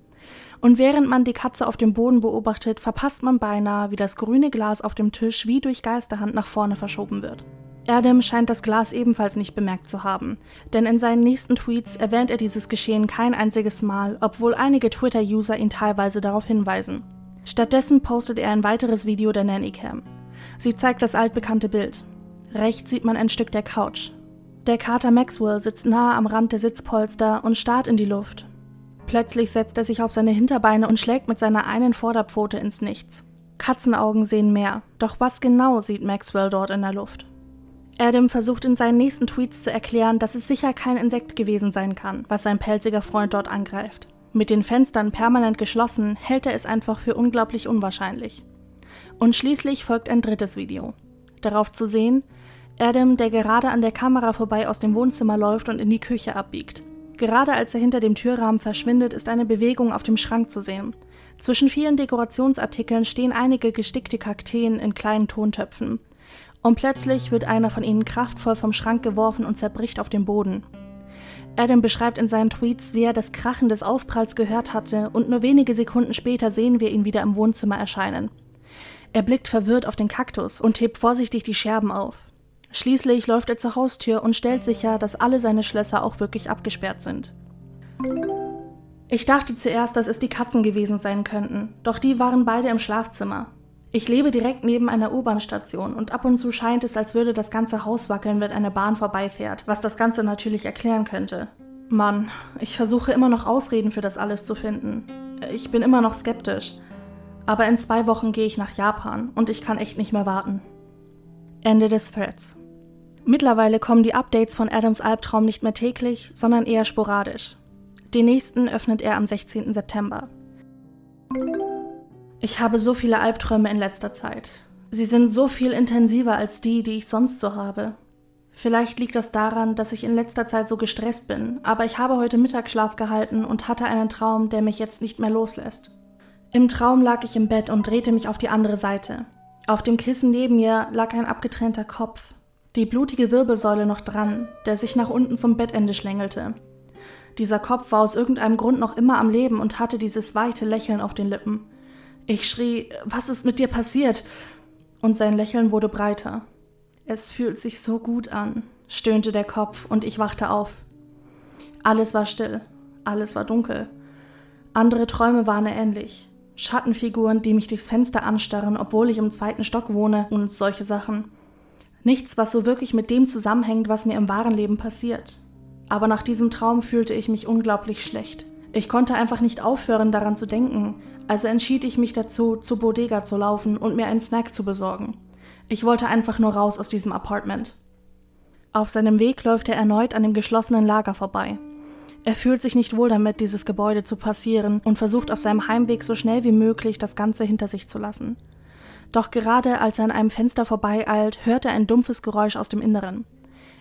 Und während man die Katze auf dem Boden beobachtet, verpasst man beinahe, wie das grüne Glas auf dem Tisch wie durch Geisterhand nach vorne verschoben wird. Erdem scheint das Glas ebenfalls nicht bemerkt zu haben, denn in seinen nächsten Tweets erwähnt er dieses Geschehen kein einziges Mal, obwohl einige Twitter-User ihn teilweise darauf hinweisen. Stattdessen postet er ein weiteres Video der Nannycam. Sie zeigt das altbekannte Bild. Rechts sieht man ein Stück der Couch. Der Kater Maxwell sitzt nahe am Rand der Sitzpolster und starrt in die Luft. Plötzlich setzt er sich auf seine Hinterbeine und schlägt mit seiner einen Vorderpfote ins Nichts. Katzenaugen sehen mehr, doch was genau sieht Maxwell dort in der Luft? Adam versucht in seinen nächsten Tweets zu erklären, dass es sicher kein Insekt gewesen sein kann, was sein pelziger Freund dort angreift. Mit den Fenstern permanent geschlossen, hält er es einfach für unglaublich unwahrscheinlich. Und schließlich folgt ein drittes Video. Darauf zu sehen, Adam, der gerade an der Kamera vorbei aus dem Wohnzimmer läuft und in die Küche abbiegt. Gerade als er hinter dem Türrahmen verschwindet, ist eine Bewegung auf dem Schrank zu sehen. Zwischen vielen Dekorationsartikeln stehen einige gestickte Kakteen in kleinen Tontöpfen. Und plötzlich wird einer von ihnen kraftvoll vom Schrank geworfen und zerbricht auf dem Boden. Adam beschreibt in seinen Tweets, wie er das Krachen des Aufpralls gehört hatte und nur wenige Sekunden später sehen wir ihn wieder im Wohnzimmer erscheinen. Er blickt verwirrt auf den Kaktus und hebt vorsichtig die Scherben auf. Schließlich läuft er zur Haustür und stellt sicher, dass alle seine Schlösser auch wirklich abgesperrt sind. Ich dachte zuerst, dass es die Katzen gewesen sein könnten, doch die waren beide im Schlafzimmer. Ich lebe direkt neben einer U-Bahn-Station und ab und zu scheint es, als würde das ganze Haus wackeln, wenn eine Bahn vorbeifährt, was das Ganze natürlich erklären könnte. Mann, ich versuche immer noch Ausreden für das alles zu finden. Ich bin immer noch skeptisch. Aber in zwei Wochen gehe ich nach Japan und ich kann echt nicht mehr warten. Ende des Threads. Mittlerweile kommen die Updates von Adams Albtraum nicht mehr täglich, sondern eher sporadisch. Den nächsten öffnet er am 16. September. Ich habe so viele Albträume in letzter Zeit. Sie sind so viel intensiver als die, die ich sonst so habe. Vielleicht liegt das daran, dass ich in letzter Zeit so gestresst bin, aber ich habe heute Mittagsschlaf gehalten und hatte einen Traum, der mich jetzt nicht mehr loslässt. Im Traum lag ich im Bett und drehte mich auf die andere Seite. Auf dem Kissen neben mir lag ein abgetrennter Kopf, die blutige Wirbelsäule noch dran, der sich nach unten zum Bettende schlängelte. Dieser Kopf war aus irgendeinem Grund noch immer am Leben und hatte dieses weite Lächeln auf den Lippen. Ich schrie, was ist mit dir passiert? Und sein Lächeln wurde breiter. Es fühlt sich so gut an, stöhnte der Kopf, und ich wachte auf. Alles war still, alles war dunkel. Andere Träume waren ähnlich. Schattenfiguren, die mich durchs Fenster anstarren, obwohl ich im zweiten Stock wohne und solche Sachen. Nichts, was so wirklich mit dem zusammenhängt, was mir im wahren Leben passiert. Aber nach diesem Traum fühlte ich mich unglaublich schlecht. Ich konnte einfach nicht aufhören, daran zu denken, also entschied ich mich dazu, zur Bodega zu laufen und mir einen Snack zu besorgen. Ich wollte einfach nur raus aus diesem Apartment. Auf seinem Weg läuft er erneut an dem geschlossenen Lager vorbei. Er fühlt sich nicht wohl damit, dieses Gebäude zu passieren und versucht auf seinem Heimweg so schnell wie möglich das Ganze hinter sich zu lassen. Doch gerade als er an einem Fenster vorbeieilt, hört er ein dumpfes Geräusch aus dem Inneren.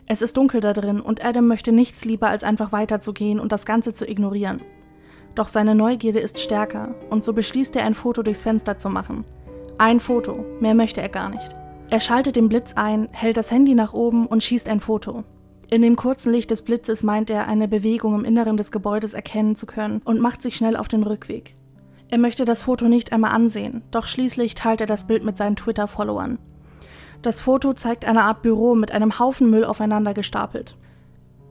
Es ist dunkel da drin und Adam möchte nichts lieber, als einfach weiterzugehen und das Ganze zu ignorieren. Doch seine Neugierde ist stärker und so beschließt er, ein Foto durchs Fenster zu machen. Ein Foto, mehr möchte er gar nicht. Er schaltet den Blitz ein, hält das Handy nach oben und schießt ein Foto. In dem kurzen Licht des Blitzes meint er, eine Bewegung im Inneren des Gebäudes erkennen zu können und macht sich schnell auf den Rückweg. Er möchte das Foto nicht einmal ansehen, doch schließlich teilt er das Bild mit seinen Twitter-Followern. Das Foto zeigt eine Art Büro mit einem Haufen Müll aufeinander gestapelt.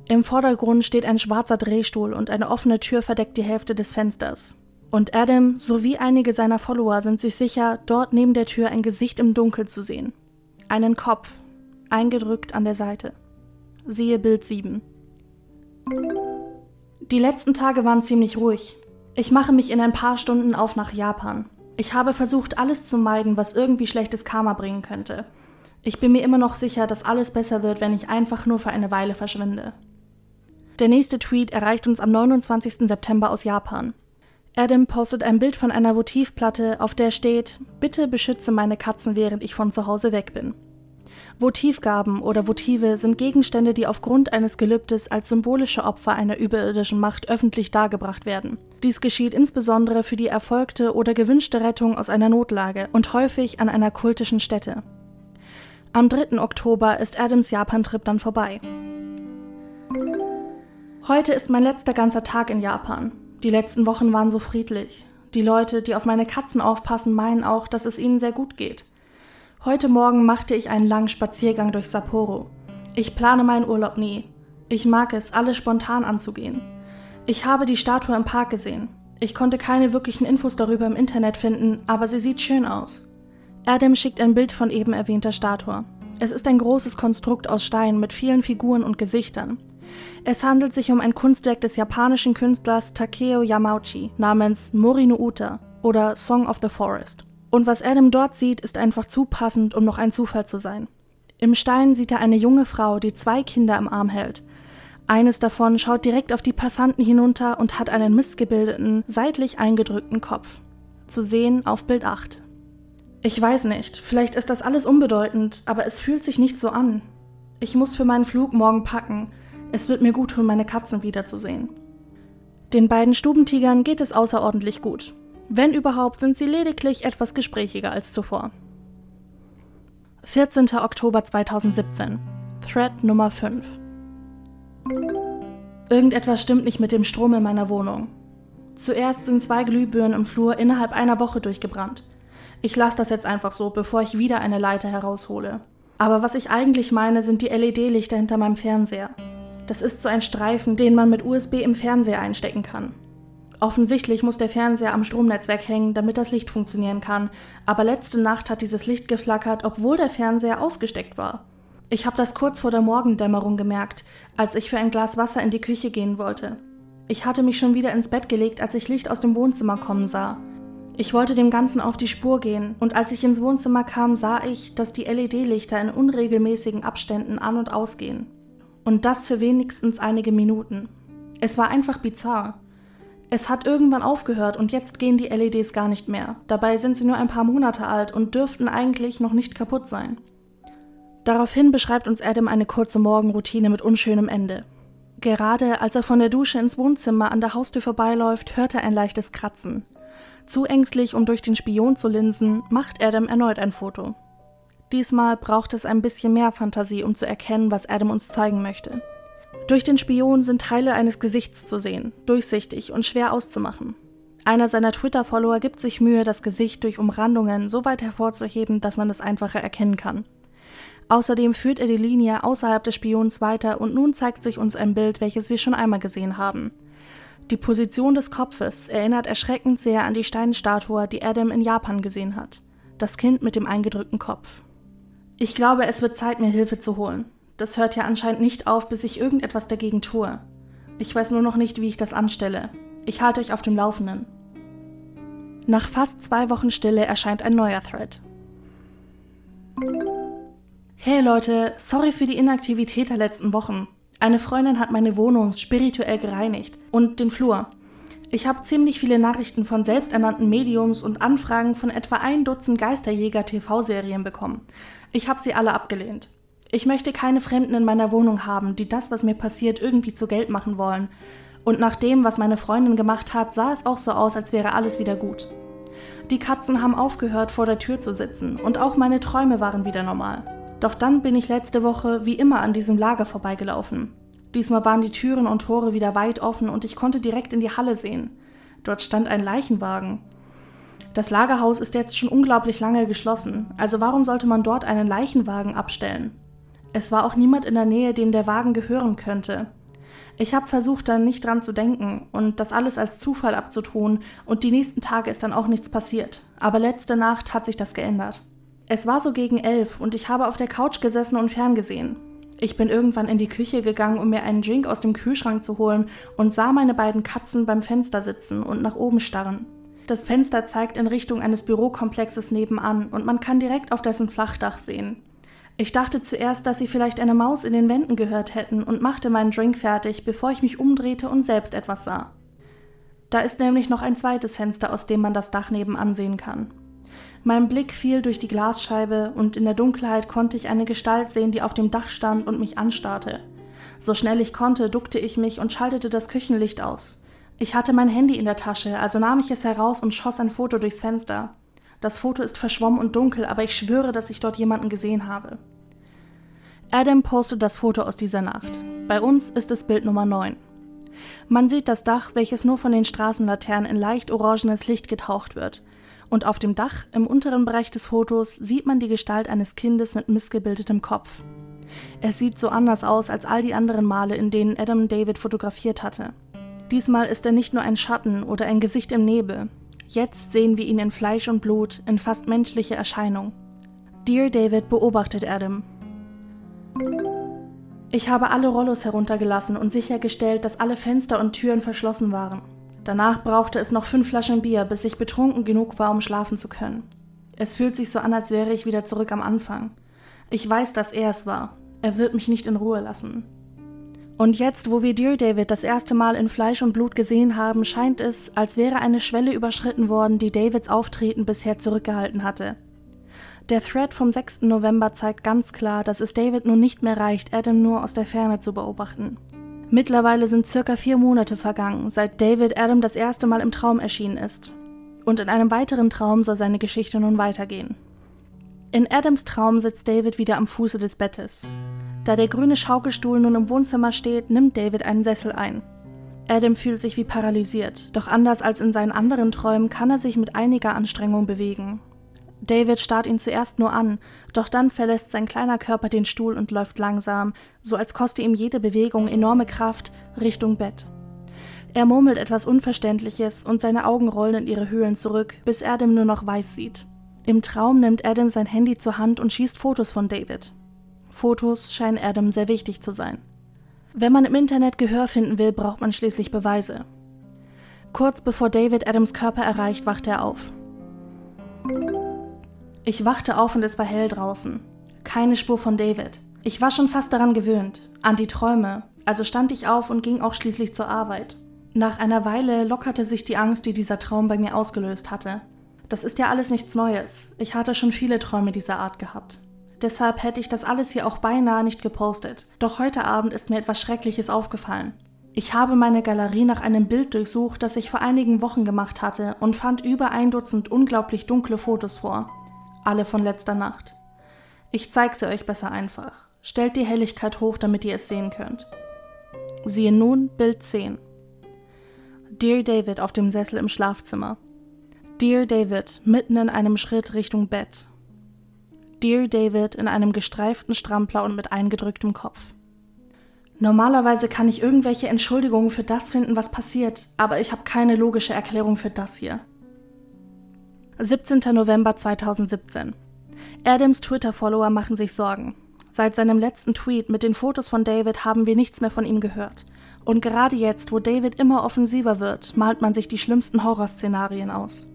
Im Vordergrund steht ein schwarzer Drehstuhl und eine offene Tür verdeckt die Hälfte des Fensters. Und Adam sowie einige seiner Follower sind sich sicher, dort neben der Tür ein Gesicht im Dunkel zu sehen. Einen Kopf, eingedrückt an der Seite. Siehe Bild 7. Die letzten Tage waren ziemlich ruhig. Ich mache mich in ein paar Stunden auf nach Japan. Ich habe versucht, alles zu meiden, was irgendwie schlechtes Karma bringen könnte. Ich bin mir immer noch sicher, dass alles besser wird, wenn ich einfach nur für eine Weile verschwinde. Der nächste Tweet erreicht uns am 29. September aus Japan. Adam postet ein Bild von einer Votivplatte, auf der steht: Bitte beschütze meine Katzen, während ich von zu Hause weg bin. Votivgaben oder Votive sind Gegenstände, die aufgrund eines Gelübdes als symbolische Opfer einer überirdischen Macht öffentlich dargebracht werden. Dies geschieht insbesondere für die erfolgte oder gewünschte Rettung aus einer Notlage und häufig an einer kultischen Stätte. Am 3. Oktober ist Adams Japan-Trip dann vorbei. Heute ist mein letzter ganzer Tag in Japan. Die letzten Wochen waren so friedlich. Die Leute, die auf meine Katzen aufpassen, meinen auch, dass es ihnen sehr gut geht. Heute Morgen machte ich einen langen Spaziergang durch Sapporo. Ich plane meinen Urlaub nie. Ich mag es, alles spontan anzugehen. Ich habe die Statue im Park gesehen. Ich konnte keine wirklichen Infos darüber im Internet finden, aber sie sieht schön aus. Adam schickt ein Bild von eben erwähnter Statue. Es ist ein großes Konstrukt aus Stein mit vielen Figuren und Gesichtern. Es handelt sich um ein Kunstwerk des japanischen Künstlers Takeo Yamauchi namens Mori no Uta oder Song of the Forest. Und was Adam dort sieht, ist einfach zu passend, um noch ein Zufall zu sein. Im Stein sieht er eine junge Frau, die zwei Kinder im Arm hält. Eines davon schaut direkt auf die Passanten hinunter und hat einen missgebildeten, seitlich eingedrückten Kopf. Zu sehen auf Bild 8. Ich weiß nicht, vielleicht ist das alles unbedeutend, aber es fühlt sich nicht so an. Ich muss für meinen Flug morgen packen. Es wird mir gut tun, meine Katzen wiederzusehen. Den beiden Stubentigern geht es außerordentlich gut. Wenn überhaupt, sind sie lediglich etwas gesprächiger als zuvor. 14. Oktober 2017. Thread Nummer 5. Irgendetwas stimmt nicht mit dem Strom in meiner Wohnung. Zuerst sind zwei Glühbirnen im Flur innerhalb einer Woche durchgebrannt. Ich lasse das jetzt einfach so, bevor ich wieder eine Leiter heraushole. Aber was ich eigentlich meine, sind die LED-Lichter hinter meinem Fernseher. Das ist so ein Streifen, den man mit USB im Fernseher einstecken kann. Offensichtlich muss der Fernseher am Stromnetzwerk hängen, damit das Licht funktionieren kann, aber letzte Nacht hat dieses Licht geflackert, obwohl der Fernseher ausgesteckt war. Ich habe das kurz vor der Morgendämmerung gemerkt, als ich für ein Glas Wasser in die Küche gehen wollte. Ich hatte mich schon wieder ins Bett gelegt, als ich Licht aus dem Wohnzimmer kommen sah. Ich wollte dem Ganzen auf die Spur gehen, und als ich ins Wohnzimmer kam, sah ich, dass die LED-Lichter in unregelmäßigen Abständen an und ausgehen. Und das für wenigstens einige Minuten. Es war einfach bizarr. Es hat irgendwann aufgehört und jetzt gehen die LEDs gar nicht mehr. Dabei sind sie nur ein paar Monate alt und dürften eigentlich noch nicht kaputt sein. Daraufhin beschreibt uns Adam eine kurze Morgenroutine mit unschönem Ende. Gerade als er von der Dusche ins Wohnzimmer an der Haustür vorbeiläuft, hört er ein leichtes Kratzen. Zu ängstlich, um durch den Spion zu linsen, macht Adam erneut ein Foto. Diesmal braucht es ein bisschen mehr Fantasie, um zu erkennen, was Adam uns zeigen möchte. Durch den Spion sind Teile eines Gesichts zu sehen, durchsichtig und schwer auszumachen. Einer seiner Twitter-Follower gibt sich Mühe, das Gesicht durch Umrandungen so weit hervorzuheben, dass man es einfacher erkennen kann. Außerdem führt er die Linie außerhalb des Spions weiter und nun zeigt sich uns ein Bild, welches wir schon einmal gesehen haben. Die Position des Kopfes erinnert erschreckend sehr an die Steinstatue, die Adam in Japan gesehen hat. Das Kind mit dem eingedrückten Kopf. Ich glaube, es wird Zeit, mir Hilfe zu holen. Das hört ja anscheinend nicht auf, bis ich irgendetwas dagegen tue. Ich weiß nur noch nicht, wie ich das anstelle. Ich halte euch auf dem Laufenden. Nach fast zwei Wochen Stille erscheint ein neuer Thread. Hey Leute, sorry für die Inaktivität der letzten Wochen. Eine Freundin hat meine Wohnung spirituell gereinigt und den Flur. Ich habe ziemlich viele Nachrichten von selbsternannten Mediums und Anfragen von etwa ein Dutzend Geisterjäger-TV-Serien bekommen. Ich habe sie alle abgelehnt. Ich möchte keine Fremden in meiner Wohnung haben, die das, was mir passiert, irgendwie zu Geld machen wollen. Und nach dem, was meine Freundin gemacht hat, sah es auch so aus, als wäre alles wieder gut. Die Katzen haben aufgehört, vor der Tür zu sitzen, und auch meine Träume waren wieder normal. Doch dann bin ich letzte Woche wie immer an diesem Lager vorbeigelaufen. Diesmal waren die Türen und Tore wieder weit offen und ich konnte direkt in die Halle sehen. Dort stand ein Leichenwagen. Das Lagerhaus ist jetzt schon unglaublich lange geschlossen, also warum sollte man dort einen Leichenwagen abstellen? Es war auch niemand in der Nähe, dem der Wagen gehören könnte. Ich habe versucht, dann nicht dran zu denken und das alles als Zufall abzutun, und die nächsten Tage ist dann auch nichts passiert. Aber letzte Nacht hat sich das geändert. Es war so gegen elf und ich habe auf der Couch gesessen und ferngesehen. Ich bin irgendwann in die Küche gegangen, um mir einen Drink aus dem Kühlschrank zu holen und sah meine beiden Katzen beim Fenster sitzen und nach oben starren. Das Fenster zeigt in Richtung eines Bürokomplexes nebenan und man kann direkt auf dessen Flachdach sehen. Ich dachte zuerst, dass sie vielleicht eine Maus in den Wänden gehört hätten und machte meinen Drink fertig, bevor ich mich umdrehte und selbst etwas sah. Da ist nämlich noch ein zweites Fenster, aus dem man das Dach nebenan sehen kann. Mein Blick fiel durch die Glasscheibe und in der Dunkelheit konnte ich eine Gestalt sehen, die auf dem Dach stand und mich anstarrte. So schnell ich konnte, duckte ich mich und schaltete das Küchenlicht aus. Ich hatte mein Handy in der Tasche, also nahm ich es heraus und schoss ein Foto durchs Fenster. Das Foto ist verschwommen und dunkel, aber ich schwöre, dass ich dort jemanden gesehen habe. Adam postet das Foto aus dieser Nacht. Bei uns ist es Bild Nummer 9. Man sieht das Dach, welches nur von den Straßenlaternen in leicht orangenes Licht getaucht wird. Und auf dem Dach, im unteren Bereich des Fotos, sieht man die Gestalt eines Kindes mit missgebildetem Kopf. Es sieht so anders aus als all die anderen Male, in denen Adam David fotografiert hatte. Diesmal ist er nicht nur ein Schatten oder ein Gesicht im Nebel. Jetzt sehen wir ihn in Fleisch und Blut, in fast menschlicher Erscheinung. Dear David beobachtet Adam. Ich habe alle Rollos heruntergelassen und sichergestellt, dass alle Fenster und Türen verschlossen waren. Danach brauchte es noch fünf Flaschen Bier, bis ich betrunken genug war, um schlafen zu können. Es fühlt sich so an, als wäre ich wieder zurück am Anfang. Ich weiß, dass er es war. Er wird mich nicht in Ruhe lassen. Und jetzt, wo wir Dear David das erste Mal in Fleisch und Blut gesehen haben, scheint es, als wäre eine Schwelle überschritten worden, die Davids Auftreten bisher zurückgehalten hatte. Der Thread vom 6. November zeigt ganz klar, dass es David nun nicht mehr reicht, Adam nur aus der Ferne zu beobachten. Mittlerweile sind circa vier Monate vergangen, seit David Adam das erste Mal im Traum erschienen ist. Und in einem weiteren Traum soll seine Geschichte nun weitergehen. In Adams Traum sitzt David wieder am Fuße des Bettes. Da der grüne Schaukelstuhl nun im Wohnzimmer steht, nimmt David einen Sessel ein. Adam fühlt sich wie paralysiert, doch anders als in seinen anderen Träumen kann er sich mit einiger Anstrengung bewegen. David starrt ihn zuerst nur an, doch dann verlässt sein kleiner Körper den Stuhl und läuft langsam, so als koste ihm jede Bewegung enorme Kraft, Richtung Bett. Er murmelt etwas Unverständliches und seine Augen rollen in ihre Höhlen zurück, bis Adam nur noch weiß sieht. Im Traum nimmt Adam sein Handy zur Hand und schießt Fotos von David. Fotos scheinen Adam sehr wichtig zu sein. Wenn man im Internet Gehör finden will, braucht man schließlich Beweise. Kurz bevor David Adams Körper erreicht, wacht er auf. Ich wachte auf und es war hell draußen. Keine Spur von David. Ich war schon fast daran gewöhnt, an die Träume, also stand ich auf und ging auch schließlich zur Arbeit. Nach einer Weile lockerte sich die Angst, die dieser Traum bei mir ausgelöst hatte. Das ist ja alles nichts Neues. Ich hatte schon viele Träume dieser Art gehabt. Deshalb hätte ich das alles hier auch beinahe nicht gepostet. Doch heute Abend ist mir etwas Schreckliches aufgefallen. Ich habe meine Galerie nach einem Bild durchsucht, das ich vor einigen Wochen gemacht hatte und fand über ein Dutzend unglaublich dunkle Fotos vor alle von letzter Nacht. Ich zeige sie euch besser einfach. Stellt die Helligkeit hoch, damit ihr es sehen könnt. Siehe nun Bild 10. Dear David auf dem Sessel im Schlafzimmer. Dear David mitten in einem Schritt Richtung Bett. Dear David in einem gestreiften Strampler und mit eingedrücktem Kopf. Normalerweise kann ich irgendwelche Entschuldigungen für das finden, was passiert, aber ich habe keine logische Erklärung für das hier. 17. November 2017. Adams Twitter-Follower machen sich Sorgen. Seit seinem letzten Tweet mit den Fotos von David haben wir nichts mehr von ihm gehört. Und gerade jetzt, wo David immer offensiver wird, malt man sich die schlimmsten Horrorszenarien aus.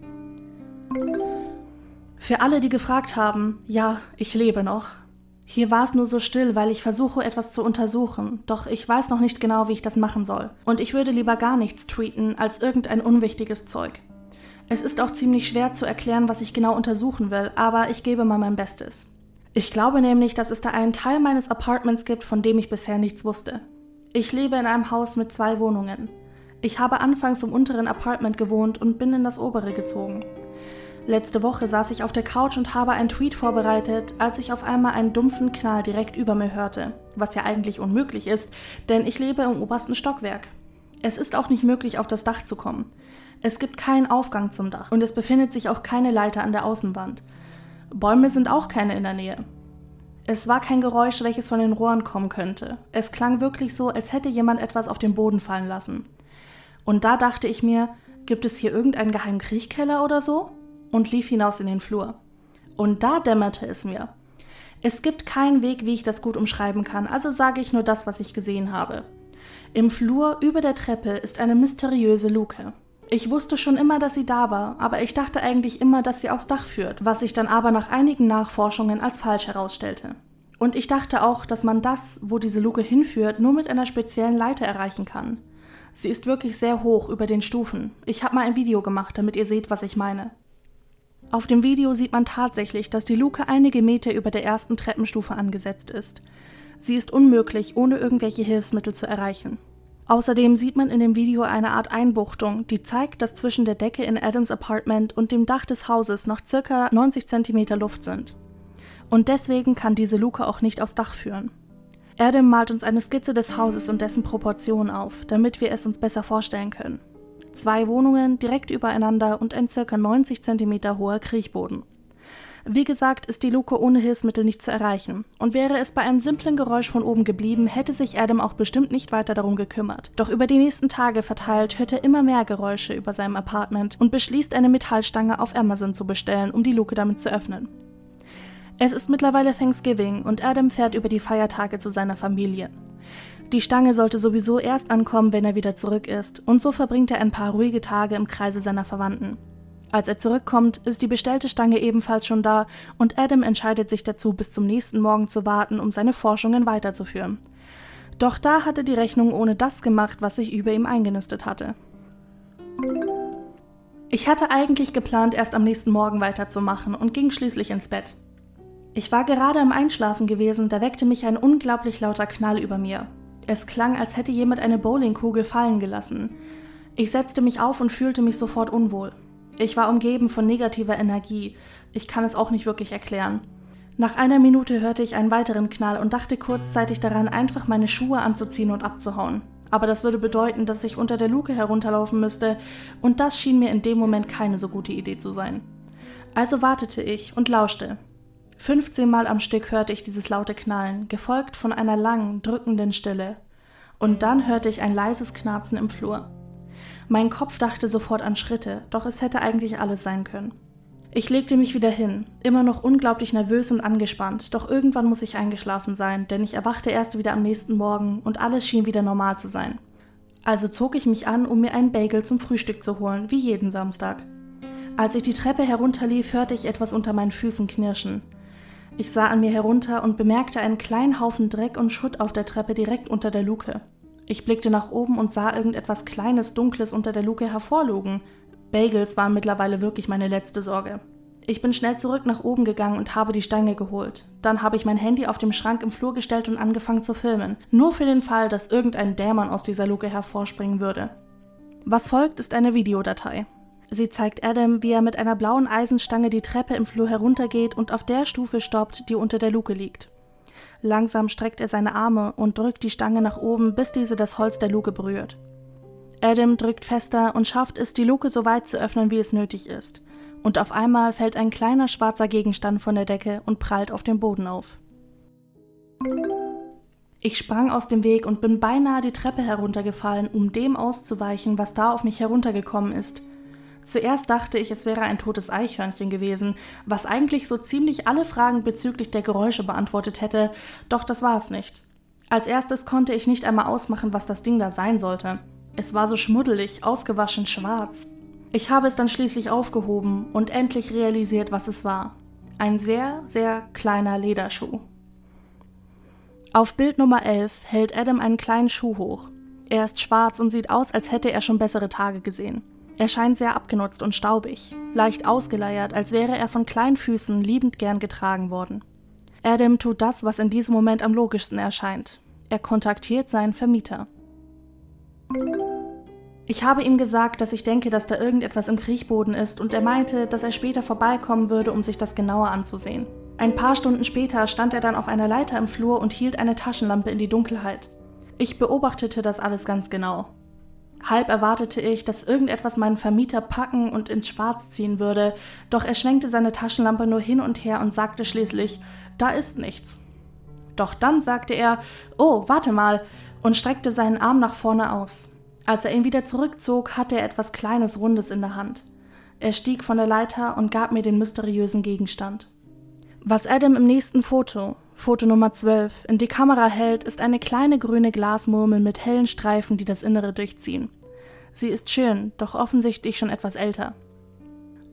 Für alle, die gefragt haben, ja, ich lebe noch. Hier war es nur so still, weil ich versuche, etwas zu untersuchen, doch ich weiß noch nicht genau, wie ich das machen soll. Und ich würde lieber gar nichts tweeten als irgendein unwichtiges Zeug. Es ist auch ziemlich schwer zu erklären, was ich genau untersuchen will, aber ich gebe mal mein Bestes. Ich glaube nämlich, dass es da einen Teil meines Apartments gibt, von dem ich bisher nichts wusste. Ich lebe in einem Haus mit zwei Wohnungen. Ich habe anfangs im unteren Apartment gewohnt und bin in das obere gezogen. Letzte Woche saß ich auf der Couch und habe einen Tweet vorbereitet, als ich auf einmal einen dumpfen Knall direkt über mir hörte, was ja eigentlich unmöglich ist, denn ich lebe im obersten Stockwerk. Es ist auch nicht möglich, auf das Dach zu kommen. Es gibt keinen Aufgang zum Dach und es befindet sich auch keine Leiter an der Außenwand. Bäume sind auch keine in der Nähe. Es war kein Geräusch, welches von den Rohren kommen könnte. Es klang wirklich so, als hätte jemand etwas auf den Boden fallen lassen. Und da dachte ich mir, gibt es hier irgendeinen geheimen Kriechkeller oder so? Und lief hinaus in den Flur. Und da dämmerte es mir. Es gibt keinen Weg, wie ich das gut umschreiben kann, also sage ich nur das, was ich gesehen habe. Im Flur über der Treppe ist eine mysteriöse Luke. Ich wusste schon immer, dass sie da war, aber ich dachte eigentlich immer, dass sie aufs Dach führt, was sich dann aber nach einigen Nachforschungen als falsch herausstellte. Und ich dachte auch, dass man das, wo diese Luke hinführt, nur mit einer speziellen Leiter erreichen kann. Sie ist wirklich sehr hoch über den Stufen. Ich habe mal ein Video gemacht, damit ihr seht, was ich meine. Auf dem Video sieht man tatsächlich, dass die Luke einige Meter über der ersten Treppenstufe angesetzt ist. Sie ist unmöglich, ohne irgendwelche Hilfsmittel zu erreichen. Außerdem sieht man in dem Video eine Art Einbuchtung, die zeigt, dass zwischen der Decke in Adams Apartment und dem Dach des Hauses noch circa 90 cm Luft sind. Und deswegen kann diese Luke auch nicht aufs Dach führen. Adam malt uns eine Skizze des Hauses und dessen Proportionen auf, damit wir es uns besser vorstellen können. Zwei Wohnungen direkt übereinander und ein circa 90 cm hoher Kriechboden. Wie gesagt, ist die Luke ohne Hilfsmittel nicht zu erreichen. Und wäre es bei einem simplen Geräusch von oben geblieben, hätte sich Adam auch bestimmt nicht weiter darum gekümmert. Doch über die nächsten Tage verteilt hört er immer mehr Geräusche über seinem Apartment und beschließt, eine Metallstange auf Amazon zu bestellen, um die Luke damit zu öffnen. Es ist mittlerweile Thanksgiving und Adam fährt über die Feiertage zu seiner Familie. Die Stange sollte sowieso erst ankommen, wenn er wieder zurück ist, und so verbringt er ein paar ruhige Tage im Kreise seiner Verwandten. Als er zurückkommt, ist die bestellte Stange ebenfalls schon da und Adam entscheidet sich dazu, bis zum nächsten Morgen zu warten, um seine Forschungen weiterzuführen. Doch da hatte die Rechnung ohne das gemacht, was sich über ihm eingenistet hatte. Ich hatte eigentlich geplant, erst am nächsten Morgen weiterzumachen und ging schließlich ins Bett. Ich war gerade am Einschlafen gewesen, da weckte mich ein unglaublich lauter Knall über mir. Es klang, als hätte jemand eine Bowlingkugel fallen gelassen. Ich setzte mich auf und fühlte mich sofort unwohl. Ich war umgeben von negativer Energie. Ich kann es auch nicht wirklich erklären. Nach einer Minute hörte ich einen weiteren Knall und dachte kurzzeitig daran, einfach meine Schuhe anzuziehen und abzuhauen. Aber das würde bedeuten, dass ich unter der Luke herunterlaufen müsste, und das schien mir in dem Moment keine so gute Idee zu sein. Also wartete ich und lauschte. 15 Mal am Stück hörte ich dieses laute Knallen, gefolgt von einer langen, drückenden Stille. Und dann hörte ich ein leises Knarzen im Flur. Mein Kopf dachte sofort an Schritte, doch es hätte eigentlich alles sein können. Ich legte mich wieder hin, immer noch unglaublich nervös und angespannt, doch irgendwann muss ich eingeschlafen sein, denn ich erwachte erst wieder am nächsten Morgen und alles schien wieder normal zu sein. Also zog ich mich an, um mir einen Bagel zum Frühstück zu holen, wie jeden Samstag. Als ich die Treppe herunterlief, hörte ich etwas unter meinen Füßen knirschen. Ich sah an mir herunter und bemerkte einen kleinen Haufen Dreck und Schutt auf der Treppe direkt unter der Luke. Ich blickte nach oben und sah irgendetwas Kleines, Dunkles unter der Luke hervorlugen. Bagels waren mittlerweile wirklich meine letzte Sorge. Ich bin schnell zurück nach oben gegangen und habe die Stange geholt. Dann habe ich mein Handy auf dem Schrank im Flur gestellt und angefangen zu filmen. Nur für den Fall, dass irgendein Dämon aus dieser Luke hervorspringen würde. Was folgt, ist eine Videodatei. Sie zeigt Adam, wie er mit einer blauen Eisenstange die Treppe im Flur heruntergeht und auf der Stufe stoppt, die unter der Luke liegt. Langsam streckt er seine Arme und drückt die Stange nach oben, bis diese das Holz der Luke berührt. Adam drückt fester und schafft es, die Luke so weit zu öffnen, wie es nötig ist. Und auf einmal fällt ein kleiner schwarzer Gegenstand von der Decke und prallt auf den Boden auf. Ich sprang aus dem Weg und bin beinahe die Treppe heruntergefallen, um dem auszuweichen, was da auf mich heruntergekommen ist – Zuerst dachte ich, es wäre ein totes Eichhörnchen gewesen, was eigentlich so ziemlich alle Fragen bezüglich der Geräusche beantwortet hätte, doch das war es nicht. Als erstes konnte ich nicht einmal ausmachen, was das Ding da sein sollte. Es war so schmuddelig, ausgewaschen schwarz. Ich habe es dann schließlich aufgehoben und endlich realisiert, was es war. Ein sehr, sehr kleiner Lederschuh. Auf Bild Nummer 11 hält Adam einen kleinen Schuh hoch. Er ist schwarz und sieht aus, als hätte er schon bessere Tage gesehen. Er scheint sehr abgenutzt und staubig, leicht ausgeleiert, als wäre er von kleinen Füßen liebend gern getragen worden. Adam tut das, was in diesem Moment am logischsten erscheint. Er kontaktiert seinen Vermieter. Ich habe ihm gesagt, dass ich denke, dass da irgendetwas im Kriechboden ist und er meinte, dass er später vorbeikommen würde, um sich das genauer anzusehen. Ein paar Stunden später stand er dann auf einer Leiter im Flur und hielt eine Taschenlampe in die Dunkelheit. Ich beobachtete das alles ganz genau. Halb erwartete ich, dass irgendetwas meinen Vermieter packen und ins Schwarz ziehen würde, doch er schwenkte seine Taschenlampe nur hin und her und sagte schließlich, da ist nichts. Doch dann sagte er, oh, warte mal, und streckte seinen Arm nach vorne aus. Als er ihn wieder zurückzog, hatte er etwas Kleines Rundes in der Hand. Er stieg von der Leiter und gab mir den mysteriösen Gegenstand. Was Adam im nächsten Foto, Foto Nummer 12, in die Kamera hält, ist eine kleine grüne Glasmurmel mit hellen Streifen, die das Innere durchziehen. Sie ist schön, doch offensichtlich schon etwas älter.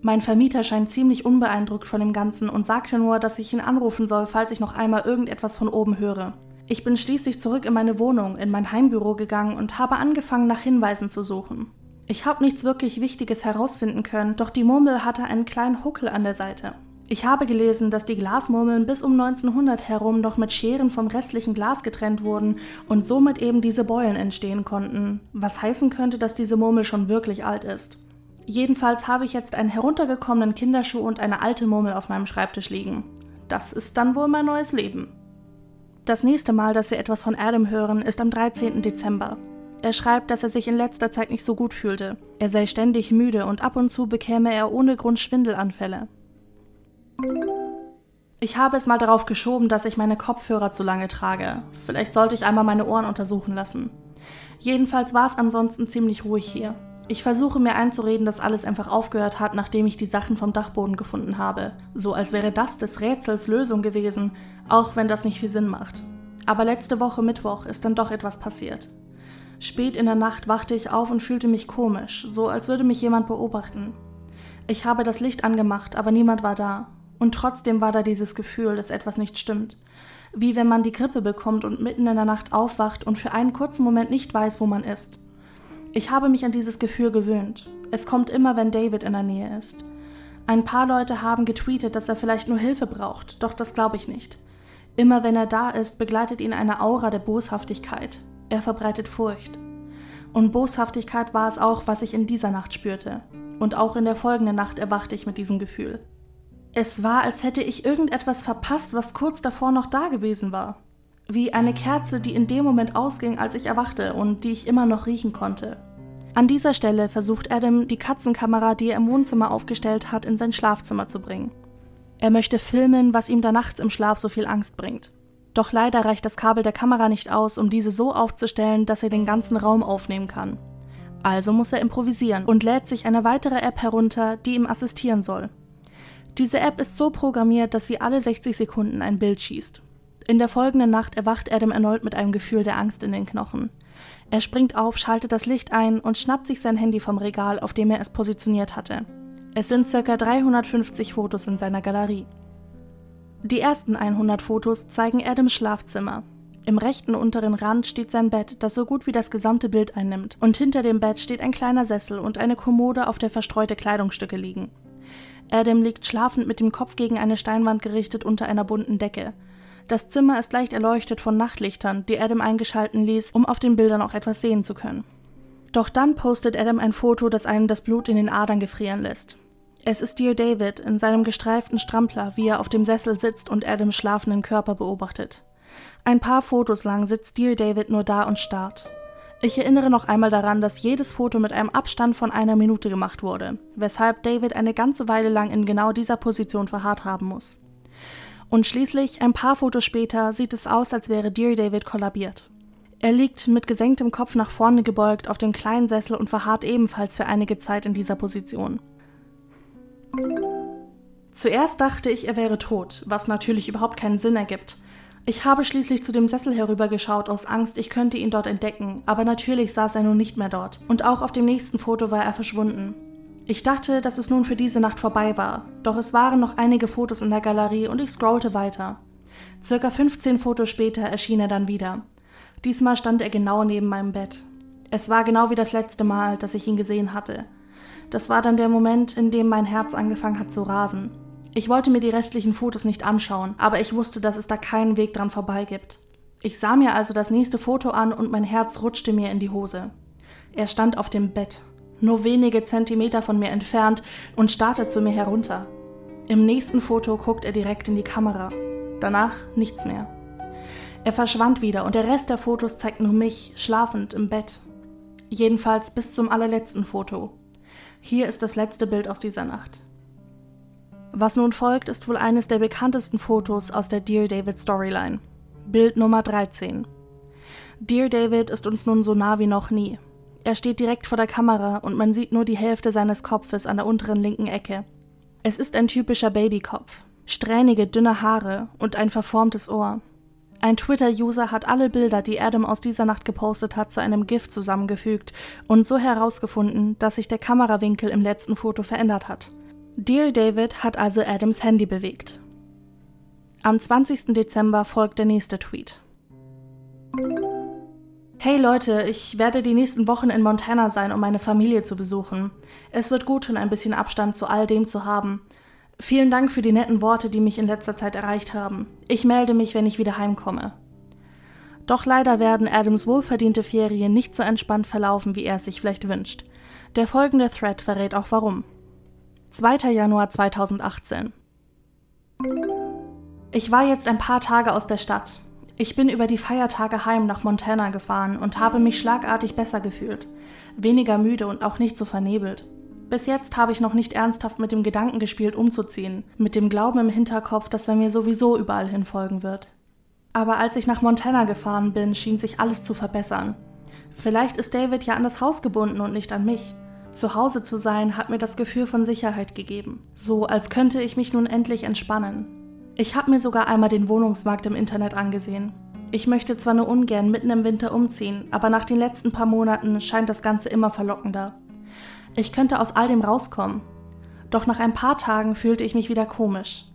Mein Vermieter scheint ziemlich unbeeindruckt von dem Ganzen und sagte nur, dass ich ihn anrufen soll, falls ich noch einmal irgendetwas von oben höre. Ich bin schließlich zurück in meine Wohnung, in mein Heimbüro gegangen und habe angefangen, nach Hinweisen zu suchen. Ich habe nichts wirklich Wichtiges herausfinden können, doch die Murmel hatte einen kleinen Huckel an der Seite. Ich habe gelesen, dass die Glasmurmeln bis um 1900 herum noch mit Scheren vom restlichen Glas getrennt wurden und somit eben diese Beulen entstehen konnten, was heißen könnte, dass diese Murmel schon wirklich alt ist. Jedenfalls habe ich jetzt einen heruntergekommenen Kinderschuh und eine alte Murmel auf meinem Schreibtisch liegen. Das ist dann wohl mein neues Leben. Das nächste Mal, dass wir etwas von Adam hören, ist am 13. Dezember. Er schreibt, dass er sich in letzter Zeit nicht so gut fühlte. Er sei ständig müde und ab und zu bekäme er ohne Grund Schwindelanfälle. Ich habe es mal darauf geschoben, dass ich meine Kopfhörer zu lange trage. Vielleicht sollte ich einmal meine Ohren untersuchen lassen. Jedenfalls war es ansonsten ziemlich ruhig hier. Ich versuche mir einzureden, dass alles einfach aufgehört hat, nachdem ich die Sachen vom Dachboden gefunden habe. So als wäre das des Rätsels Lösung gewesen, auch wenn das nicht viel Sinn macht. Aber letzte Woche Mittwoch ist dann doch etwas passiert. Spät in der Nacht wachte ich auf und fühlte mich komisch, so als würde mich jemand beobachten. Ich habe das Licht angemacht, aber niemand war da. Und trotzdem war da dieses Gefühl, dass etwas nicht stimmt. Wie wenn man die Grippe bekommt und mitten in der Nacht aufwacht und für einen kurzen Moment nicht weiß, wo man ist. Ich habe mich an dieses Gefühl gewöhnt. Es kommt immer, wenn David in der Nähe ist. Ein paar Leute haben getweetet, dass er vielleicht nur Hilfe braucht, doch das glaube ich nicht. Immer wenn er da ist, begleitet ihn eine Aura der Boshaftigkeit. Er verbreitet Furcht. Und Boshaftigkeit war es auch, was ich in dieser Nacht spürte. Und auch in der folgenden Nacht erwachte ich mit diesem Gefühl. Es war, als hätte ich irgendetwas verpasst, was kurz davor noch da gewesen war wie eine Kerze, die in dem Moment ausging, als ich erwachte und die ich immer noch riechen konnte. An dieser Stelle versucht Adam, die Katzenkamera, die er im Wohnzimmer aufgestellt hat, in sein Schlafzimmer zu bringen. Er möchte filmen, was ihm da nachts im Schlaf so viel Angst bringt. Doch leider reicht das Kabel der Kamera nicht aus, um diese so aufzustellen, dass er den ganzen Raum aufnehmen kann. Also muss er improvisieren und lädt sich eine weitere App herunter, die ihm assistieren soll. Diese App ist so programmiert, dass sie alle 60 Sekunden ein Bild schießt. In der folgenden Nacht erwacht Adam erneut mit einem Gefühl der Angst in den Knochen. Er springt auf, schaltet das Licht ein und schnappt sich sein Handy vom Regal, auf dem er es positioniert hatte. Es sind ca. 350 Fotos in seiner Galerie. Die ersten 100 Fotos zeigen Adams Schlafzimmer. Im rechten unteren Rand steht sein Bett, das so gut wie das gesamte Bild einnimmt, und hinter dem Bett steht ein kleiner Sessel und eine Kommode, auf der verstreute Kleidungsstücke liegen. Adam liegt schlafend mit dem Kopf gegen eine Steinwand gerichtet unter einer bunten Decke. Das Zimmer ist leicht erleuchtet von Nachtlichtern, die Adam eingeschalten ließ, um auf den Bildern auch etwas sehen zu können. Doch dann postet Adam ein Foto, das einem das Blut in den Adern gefrieren lässt. Es ist Dear David in seinem gestreiften Strampler, wie er auf dem Sessel sitzt und Adams schlafenden Körper beobachtet. Ein paar Fotos lang sitzt Dear David nur da und starrt. Ich erinnere noch einmal daran, dass jedes Foto mit einem Abstand von einer Minute gemacht wurde, weshalb David eine ganze Weile lang in genau dieser Position verharrt haben muss. Und schließlich, ein paar Fotos später, sieht es aus, als wäre Dear David kollabiert. Er liegt mit gesenktem Kopf nach vorne gebeugt auf dem kleinen Sessel und verharrt ebenfalls für einige Zeit in dieser Position. Zuerst dachte ich, er wäre tot, was natürlich überhaupt keinen Sinn ergibt. Ich habe schließlich zu dem Sessel herübergeschaut aus Angst, ich könnte ihn dort entdecken, aber natürlich saß er nun nicht mehr dort. Und auch auf dem nächsten Foto war er verschwunden. Ich dachte, dass es nun für diese Nacht vorbei war, doch es waren noch einige Fotos in der Galerie und ich scrollte weiter. Circa 15 Fotos später erschien er dann wieder. Diesmal stand er genau neben meinem Bett. Es war genau wie das letzte Mal, dass ich ihn gesehen hatte. Das war dann der Moment, in dem mein Herz angefangen hat zu rasen. Ich wollte mir die restlichen Fotos nicht anschauen, aber ich wusste, dass es da keinen Weg dran vorbei gibt. Ich sah mir also das nächste Foto an und mein Herz rutschte mir in die Hose. Er stand auf dem Bett, nur wenige Zentimeter von mir entfernt und starrte zu mir herunter. Im nächsten Foto guckt er direkt in die Kamera. Danach nichts mehr. Er verschwand wieder und der Rest der Fotos zeigt nur mich, schlafend im Bett. Jedenfalls bis zum allerletzten Foto. Hier ist das letzte Bild aus dieser Nacht. Was nun folgt, ist wohl eines der bekanntesten Fotos aus der Dear David Storyline. Bild Nummer 13. Dear David ist uns nun so nah wie noch nie. Er steht direkt vor der Kamera und man sieht nur die Hälfte seines Kopfes an der unteren linken Ecke. Es ist ein typischer Babykopf. Strähnige, dünne Haare und ein verformtes Ohr. Ein Twitter-User hat alle Bilder, die Adam aus dieser Nacht gepostet hat, zu einem GIF zusammengefügt und so herausgefunden, dass sich der Kamerawinkel im letzten Foto verändert hat. Dear David hat also Adams Handy bewegt. Am 20. Dezember folgt der nächste Tweet. Hey Leute, ich werde die nächsten Wochen in Montana sein, um meine Familie zu besuchen. Es wird gut tun, ein bisschen Abstand zu all dem zu haben. Vielen Dank für die netten Worte, die mich in letzter Zeit erreicht haben. Ich melde mich, wenn ich wieder heimkomme. Doch leider werden Adams wohlverdiente Ferien nicht so entspannt verlaufen, wie er es sich vielleicht wünscht. Der folgende Thread verrät auch warum. 2. Januar 2018 Ich war jetzt ein paar Tage aus der Stadt. Ich bin über die Feiertage heim nach Montana gefahren und habe mich schlagartig besser gefühlt, weniger müde und auch nicht so vernebelt. Bis jetzt habe ich noch nicht ernsthaft mit dem Gedanken gespielt, umzuziehen, mit dem Glauben im Hinterkopf, dass er mir sowieso überall hin folgen wird. Aber als ich nach Montana gefahren bin, schien sich alles zu verbessern. Vielleicht ist David ja an das Haus gebunden und nicht an mich. Zu Hause zu sein hat mir das Gefühl von Sicherheit gegeben, so als könnte ich mich nun endlich entspannen. Ich habe mir sogar einmal den Wohnungsmarkt im Internet angesehen. Ich möchte zwar nur ungern mitten im Winter umziehen, aber nach den letzten paar Monaten scheint das Ganze immer verlockender. Ich könnte aus all dem rauskommen. Doch nach ein paar Tagen fühlte ich mich wieder komisch.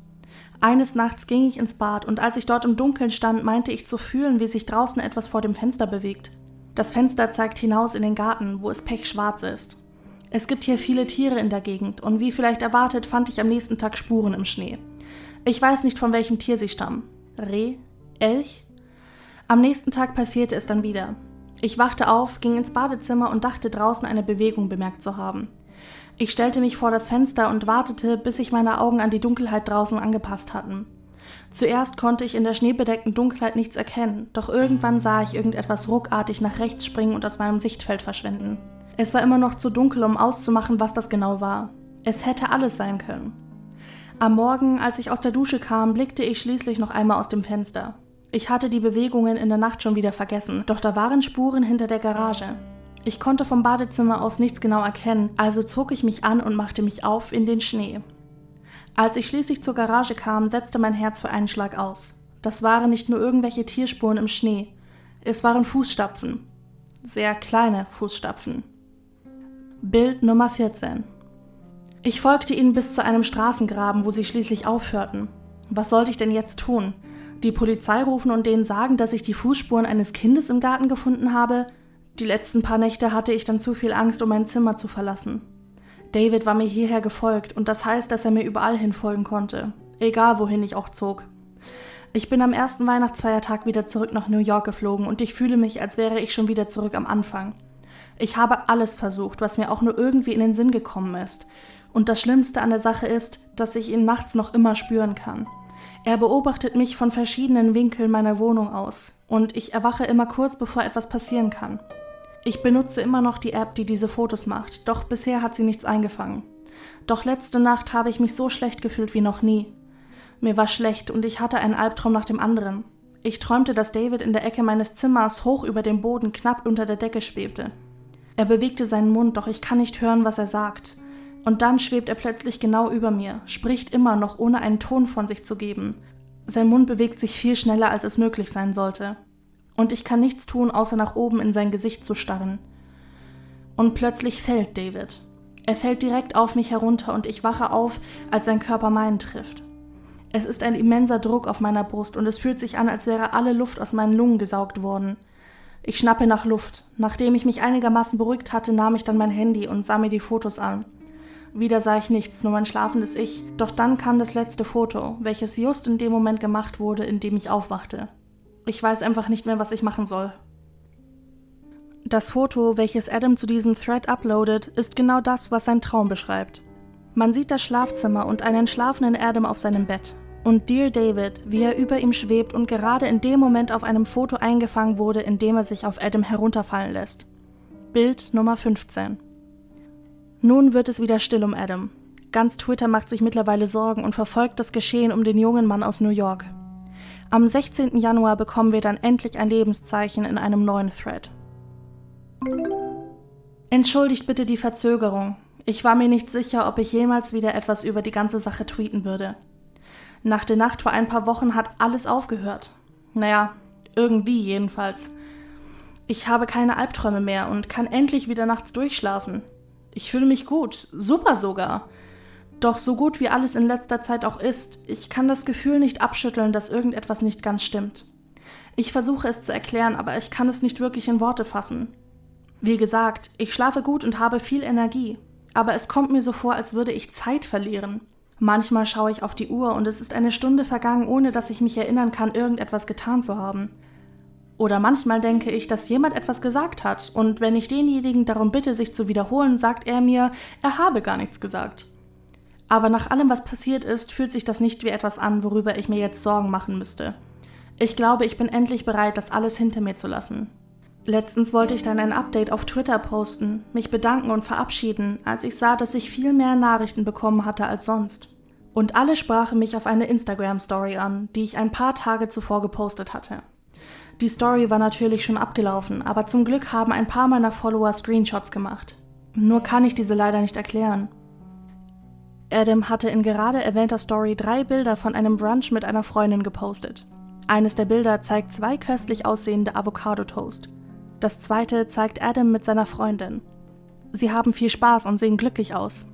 Eines Nachts ging ich ins Bad und als ich dort im Dunkeln stand, meinte ich zu fühlen, wie sich draußen etwas vor dem Fenster bewegt. Das Fenster zeigt hinaus in den Garten, wo es pechschwarz ist. Es gibt hier viele Tiere in der Gegend und wie vielleicht erwartet, fand ich am nächsten Tag Spuren im Schnee. Ich weiß nicht, von welchem Tier sie stammen. Reh? Elch? Am nächsten Tag passierte es dann wieder. Ich wachte auf, ging ins Badezimmer und dachte draußen eine Bewegung bemerkt zu haben. Ich stellte mich vor das Fenster und wartete, bis sich meine Augen an die Dunkelheit draußen angepasst hatten. Zuerst konnte ich in der schneebedeckten Dunkelheit nichts erkennen, doch irgendwann sah ich irgendetwas ruckartig nach rechts springen und aus meinem Sichtfeld verschwinden. Es war immer noch zu dunkel, um auszumachen, was das genau war. Es hätte alles sein können. Am Morgen, als ich aus der Dusche kam, blickte ich schließlich noch einmal aus dem Fenster. Ich hatte die Bewegungen in der Nacht schon wieder vergessen, doch da waren Spuren hinter der Garage. Ich konnte vom Badezimmer aus nichts genau erkennen, also zog ich mich an und machte mich auf in den Schnee. Als ich schließlich zur Garage kam, setzte mein Herz für einen Schlag aus. Das waren nicht nur irgendwelche Tierspuren im Schnee, es waren Fußstapfen. Sehr kleine Fußstapfen. Bild Nummer 14. Ich folgte ihnen bis zu einem Straßengraben, wo sie schließlich aufhörten. Was sollte ich denn jetzt tun? die Polizei rufen und denen sagen, dass ich die Fußspuren eines Kindes im Garten gefunden habe. Die letzten paar Nächte hatte ich dann zu viel Angst, um mein Zimmer zu verlassen. David war mir hierher gefolgt und das heißt, dass er mir überall hin folgen konnte, egal wohin ich auch zog. Ich bin am ersten Weihnachtsfeiertag wieder zurück nach New York geflogen und ich fühle mich, als wäre ich schon wieder zurück am Anfang. Ich habe alles versucht, was mir auch nur irgendwie in den Sinn gekommen ist. Und das Schlimmste an der Sache ist, dass ich ihn nachts noch immer spüren kann. Er beobachtet mich von verschiedenen Winkeln meiner Wohnung aus und ich erwache immer kurz bevor etwas passieren kann. Ich benutze immer noch die App, die diese Fotos macht, doch bisher hat sie nichts eingefangen. Doch letzte Nacht habe ich mich so schlecht gefühlt wie noch nie. Mir war schlecht und ich hatte einen Albtraum nach dem anderen. Ich träumte, dass David in der Ecke meines Zimmers hoch über dem Boden knapp unter der Decke schwebte. Er bewegte seinen Mund, doch ich kann nicht hören, was er sagt. Und dann schwebt er plötzlich genau über mir, spricht immer noch, ohne einen Ton von sich zu geben. Sein Mund bewegt sich viel schneller, als es möglich sein sollte. Und ich kann nichts tun, außer nach oben in sein Gesicht zu starren. Und plötzlich fällt David. Er fällt direkt auf mich herunter und ich wache auf, als sein Körper meinen trifft. Es ist ein immenser Druck auf meiner Brust und es fühlt sich an, als wäre alle Luft aus meinen Lungen gesaugt worden. Ich schnappe nach Luft. Nachdem ich mich einigermaßen beruhigt hatte, nahm ich dann mein Handy und sah mir die Fotos an. Wieder sah ich nichts, nur mein schlafendes Ich. Doch dann kam das letzte Foto, welches just in dem Moment gemacht wurde, in dem ich aufwachte. Ich weiß einfach nicht mehr, was ich machen soll. Das Foto, welches Adam zu diesem Thread uploadet, ist genau das, was sein Traum beschreibt. Man sieht das Schlafzimmer und einen schlafenden Adam auf seinem Bett. Und Dear David, wie er über ihm schwebt und gerade in dem Moment auf einem Foto eingefangen wurde, in dem er sich auf Adam herunterfallen lässt. Bild Nummer 15. Nun wird es wieder still um Adam. Ganz Twitter macht sich mittlerweile Sorgen und verfolgt das Geschehen um den jungen Mann aus New York. Am 16. Januar bekommen wir dann endlich ein Lebenszeichen in einem neuen Thread. Entschuldigt bitte die Verzögerung. Ich war mir nicht sicher, ob ich jemals wieder etwas über die ganze Sache tweeten würde. Nach der Nacht vor ein paar Wochen hat alles aufgehört. Naja, irgendwie jedenfalls. Ich habe keine Albträume mehr und kann endlich wieder nachts durchschlafen. Ich fühle mich gut, super sogar. Doch so gut wie alles in letzter Zeit auch ist, ich kann das Gefühl nicht abschütteln, dass irgendetwas nicht ganz stimmt. Ich versuche es zu erklären, aber ich kann es nicht wirklich in Worte fassen. Wie gesagt, ich schlafe gut und habe viel Energie, aber es kommt mir so vor, als würde ich Zeit verlieren. Manchmal schaue ich auf die Uhr und es ist eine Stunde vergangen, ohne dass ich mich erinnern kann, irgendetwas getan zu haben. Oder manchmal denke ich, dass jemand etwas gesagt hat, und wenn ich denjenigen darum bitte, sich zu wiederholen, sagt er mir, er habe gar nichts gesagt. Aber nach allem, was passiert ist, fühlt sich das nicht wie etwas an, worüber ich mir jetzt Sorgen machen müsste. Ich glaube, ich bin endlich bereit, das alles hinter mir zu lassen. Letztens wollte ich dann ein Update auf Twitter posten, mich bedanken und verabschieden, als ich sah, dass ich viel mehr Nachrichten bekommen hatte als sonst. Und alle sprachen mich auf eine Instagram-Story an, die ich ein paar Tage zuvor gepostet hatte. Die Story war natürlich schon abgelaufen, aber zum Glück haben ein paar meiner Follower Screenshots gemacht. Nur kann ich diese leider nicht erklären. Adam hatte in gerade erwähnter Story drei Bilder von einem Brunch mit einer Freundin gepostet. Eines der Bilder zeigt zwei köstlich aussehende Avocado-Toast. Das zweite zeigt Adam mit seiner Freundin. Sie haben viel Spaß und sehen glücklich aus.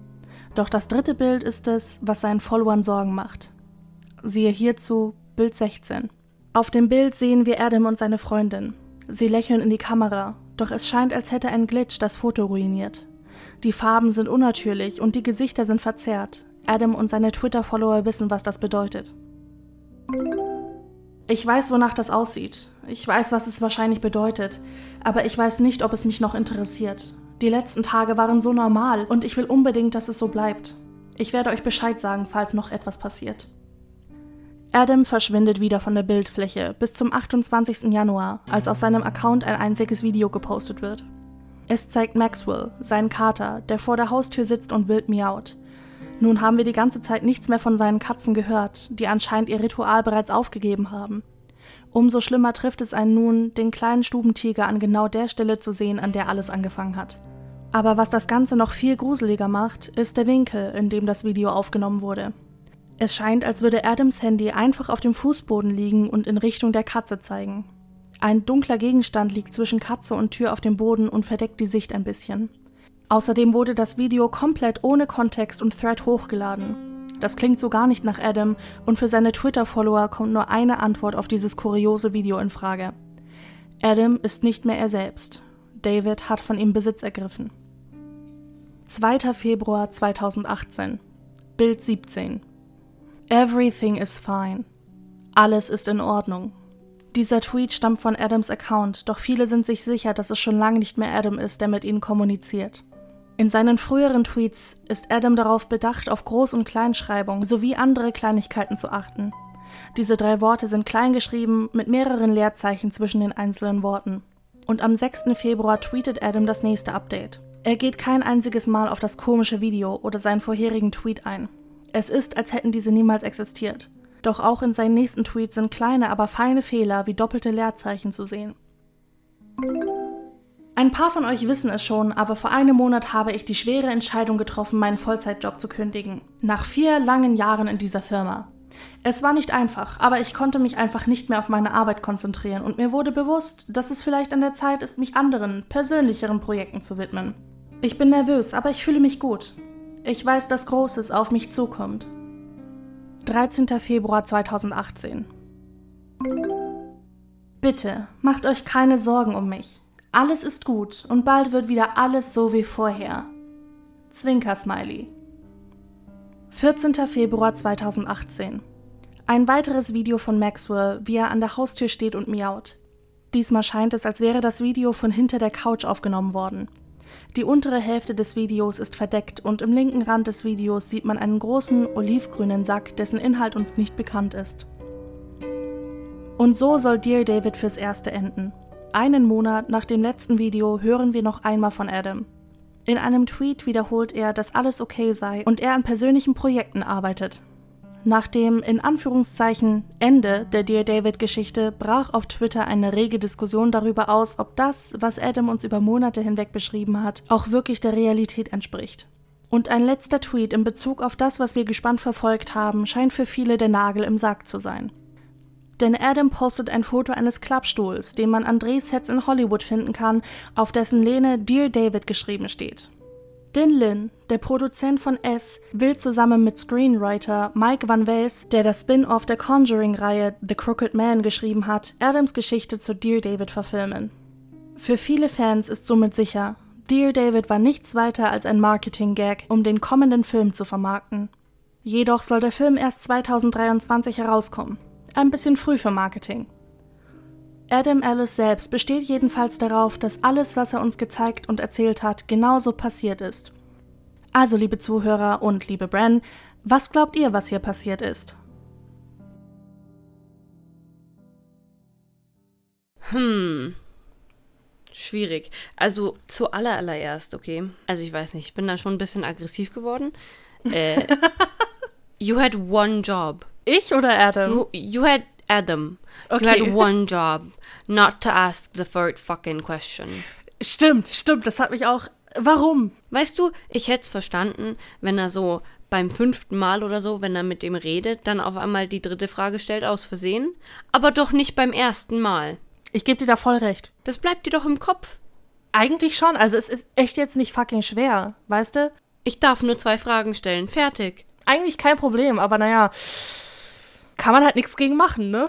Doch das dritte Bild ist es, was seinen Followern Sorgen macht. Siehe hierzu Bild 16. Auf dem Bild sehen wir Adam und seine Freundin. Sie lächeln in die Kamera, doch es scheint, als hätte ein Glitch das Foto ruiniert. Die Farben sind unnatürlich und die Gesichter sind verzerrt. Adam und seine Twitter-Follower wissen, was das bedeutet. Ich weiß, wonach das aussieht. Ich weiß, was es wahrscheinlich bedeutet. Aber ich weiß nicht, ob es mich noch interessiert. Die letzten Tage waren so normal und ich will unbedingt, dass es so bleibt. Ich werde euch Bescheid sagen, falls noch etwas passiert. Adam verschwindet wieder von der Bildfläche bis zum 28. Januar, als auf seinem Account ein einziges Video gepostet wird. Es zeigt Maxwell, seinen Kater, der vor der Haustür sitzt und wild miaut. Nun haben wir die ganze Zeit nichts mehr von seinen Katzen gehört, die anscheinend ihr Ritual bereits aufgegeben haben. Umso schlimmer trifft es einen nun, den kleinen Stubentiger an genau der Stelle zu sehen, an der alles angefangen hat. Aber was das Ganze noch viel gruseliger macht, ist der Winkel, in dem das Video aufgenommen wurde. Es scheint, als würde Adams Handy einfach auf dem Fußboden liegen und in Richtung der Katze zeigen. Ein dunkler Gegenstand liegt zwischen Katze und Tür auf dem Boden und verdeckt die Sicht ein bisschen. Außerdem wurde das Video komplett ohne Kontext und Thread hochgeladen. Das klingt so gar nicht nach Adam und für seine Twitter-Follower kommt nur eine Antwort auf dieses kuriose Video in Frage. Adam ist nicht mehr er selbst. David hat von ihm Besitz ergriffen. 2. Februar 2018 Bild 17 Everything is fine. Alles ist in Ordnung. Dieser Tweet stammt von Adams Account, doch viele sind sich sicher, dass es schon lange nicht mehr Adam ist, der mit ihnen kommuniziert. In seinen früheren Tweets ist Adam darauf bedacht, auf Groß- und Kleinschreibung sowie andere Kleinigkeiten zu achten. Diese drei Worte sind kleingeschrieben mit mehreren Leerzeichen zwischen den einzelnen Worten. Und am 6. Februar tweetet Adam das nächste Update. Er geht kein einziges Mal auf das komische Video oder seinen vorherigen Tweet ein. Es ist, als hätten diese niemals existiert. Doch auch in seinen nächsten Tweets sind kleine, aber feine Fehler wie doppelte Leerzeichen zu sehen. Ein paar von euch wissen es schon, aber vor einem Monat habe ich die schwere Entscheidung getroffen, meinen Vollzeitjob zu kündigen. Nach vier langen Jahren in dieser Firma. Es war nicht einfach, aber ich konnte mich einfach nicht mehr auf meine Arbeit konzentrieren und mir wurde bewusst, dass es vielleicht an der Zeit ist, mich anderen, persönlicheren Projekten zu widmen. Ich bin nervös, aber ich fühle mich gut. Ich weiß, dass Großes auf mich zukommt. 13. Februar 2018. Bitte, macht euch keine Sorgen um mich. Alles ist gut und bald wird wieder alles so wie vorher. Zwinker-Smiley. 14. Februar 2018. Ein weiteres Video von Maxwell, wie er an der Haustür steht und miaut. Diesmal scheint es, als wäre das Video von hinter der Couch aufgenommen worden. Die untere Hälfte des Videos ist verdeckt und im linken Rand des Videos sieht man einen großen olivgrünen Sack, dessen Inhalt uns nicht bekannt ist. Und so soll Dear David fürs Erste enden. Einen Monat nach dem letzten Video hören wir noch einmal von Adam. In einem Tweet wiederholt er, dass alles okay sei und er an persönlichen Projekten arbeitet. Nach dem in Anführungszeichen Ende der Dear David-Geschichte brach auf Twitter eine rege Diskussion darüber aus, ob das, was Adam uns über Monate hinweg beschrieben hat, auch wirklich der Realität entspricht. Und ein letzter Tweet in Bezug auf das, was wir gespannt verfolgt haben, scheint für viele der Nagel im Sarg zu sein. Denn Adam postet ein Foto eines Klappstuhls, den man an Drehsets in Hollywood finden kann, auf dessen Lehne Dear David geschrieben steht. Din Lin, der Produzent von S, will zusammen mit Screenwriter Mike Van Wels, der das Spin-off der Conjuring-Reihe The Crooked Man geschrieben hat, Adams Geschichte zu Dear David verfilmen. Für viele Fans ist somit sicher, Dear David war nichts weiter als ein Marketing-Gag, um den kommenden Film zu vermarkten. Jedoch soll der Film erst 2023 herauskommen. Ein bisschen früh für Marketing. Adam Ellis selbst besteht jedenfalls darauf, dass alles, was er uns gezeigt und erzählt hat, genauso passiert ist. Also, liebe Zuhörer und liebe Bran, was glaubt ihr, was hier passiert ist? Hm. Schwierig. Also zuallererst, okay. Also ich weiß nicht, ich bin da schon ein bisschen aggressiv geworden. Äh, you had one job. Ich oder Adam? You, you had Adam. Okay. You had one job, not to ask the third fucking question. Stimmt, stimmt, das hat mich auch. Warum? Weißt du, ich hätte es verstanden, wenn er so beim fünften Mal oder so, wenn er mit dem redet, dann auf einmal die dritte Frage stellt aus Versehen. Aber doch nicht beim ersten Mal. Ich gebe dir da voll recht. Das bleibt dir doch im Kopf. Eigentlich schon, also es ist echt jetzt nicht fucking schwer, weißt du? Ich darf nur zwei Fragen stellen. Fertig. Eigentlich kein Problem, aber naja, kann man halt nichts gegen machen, ne?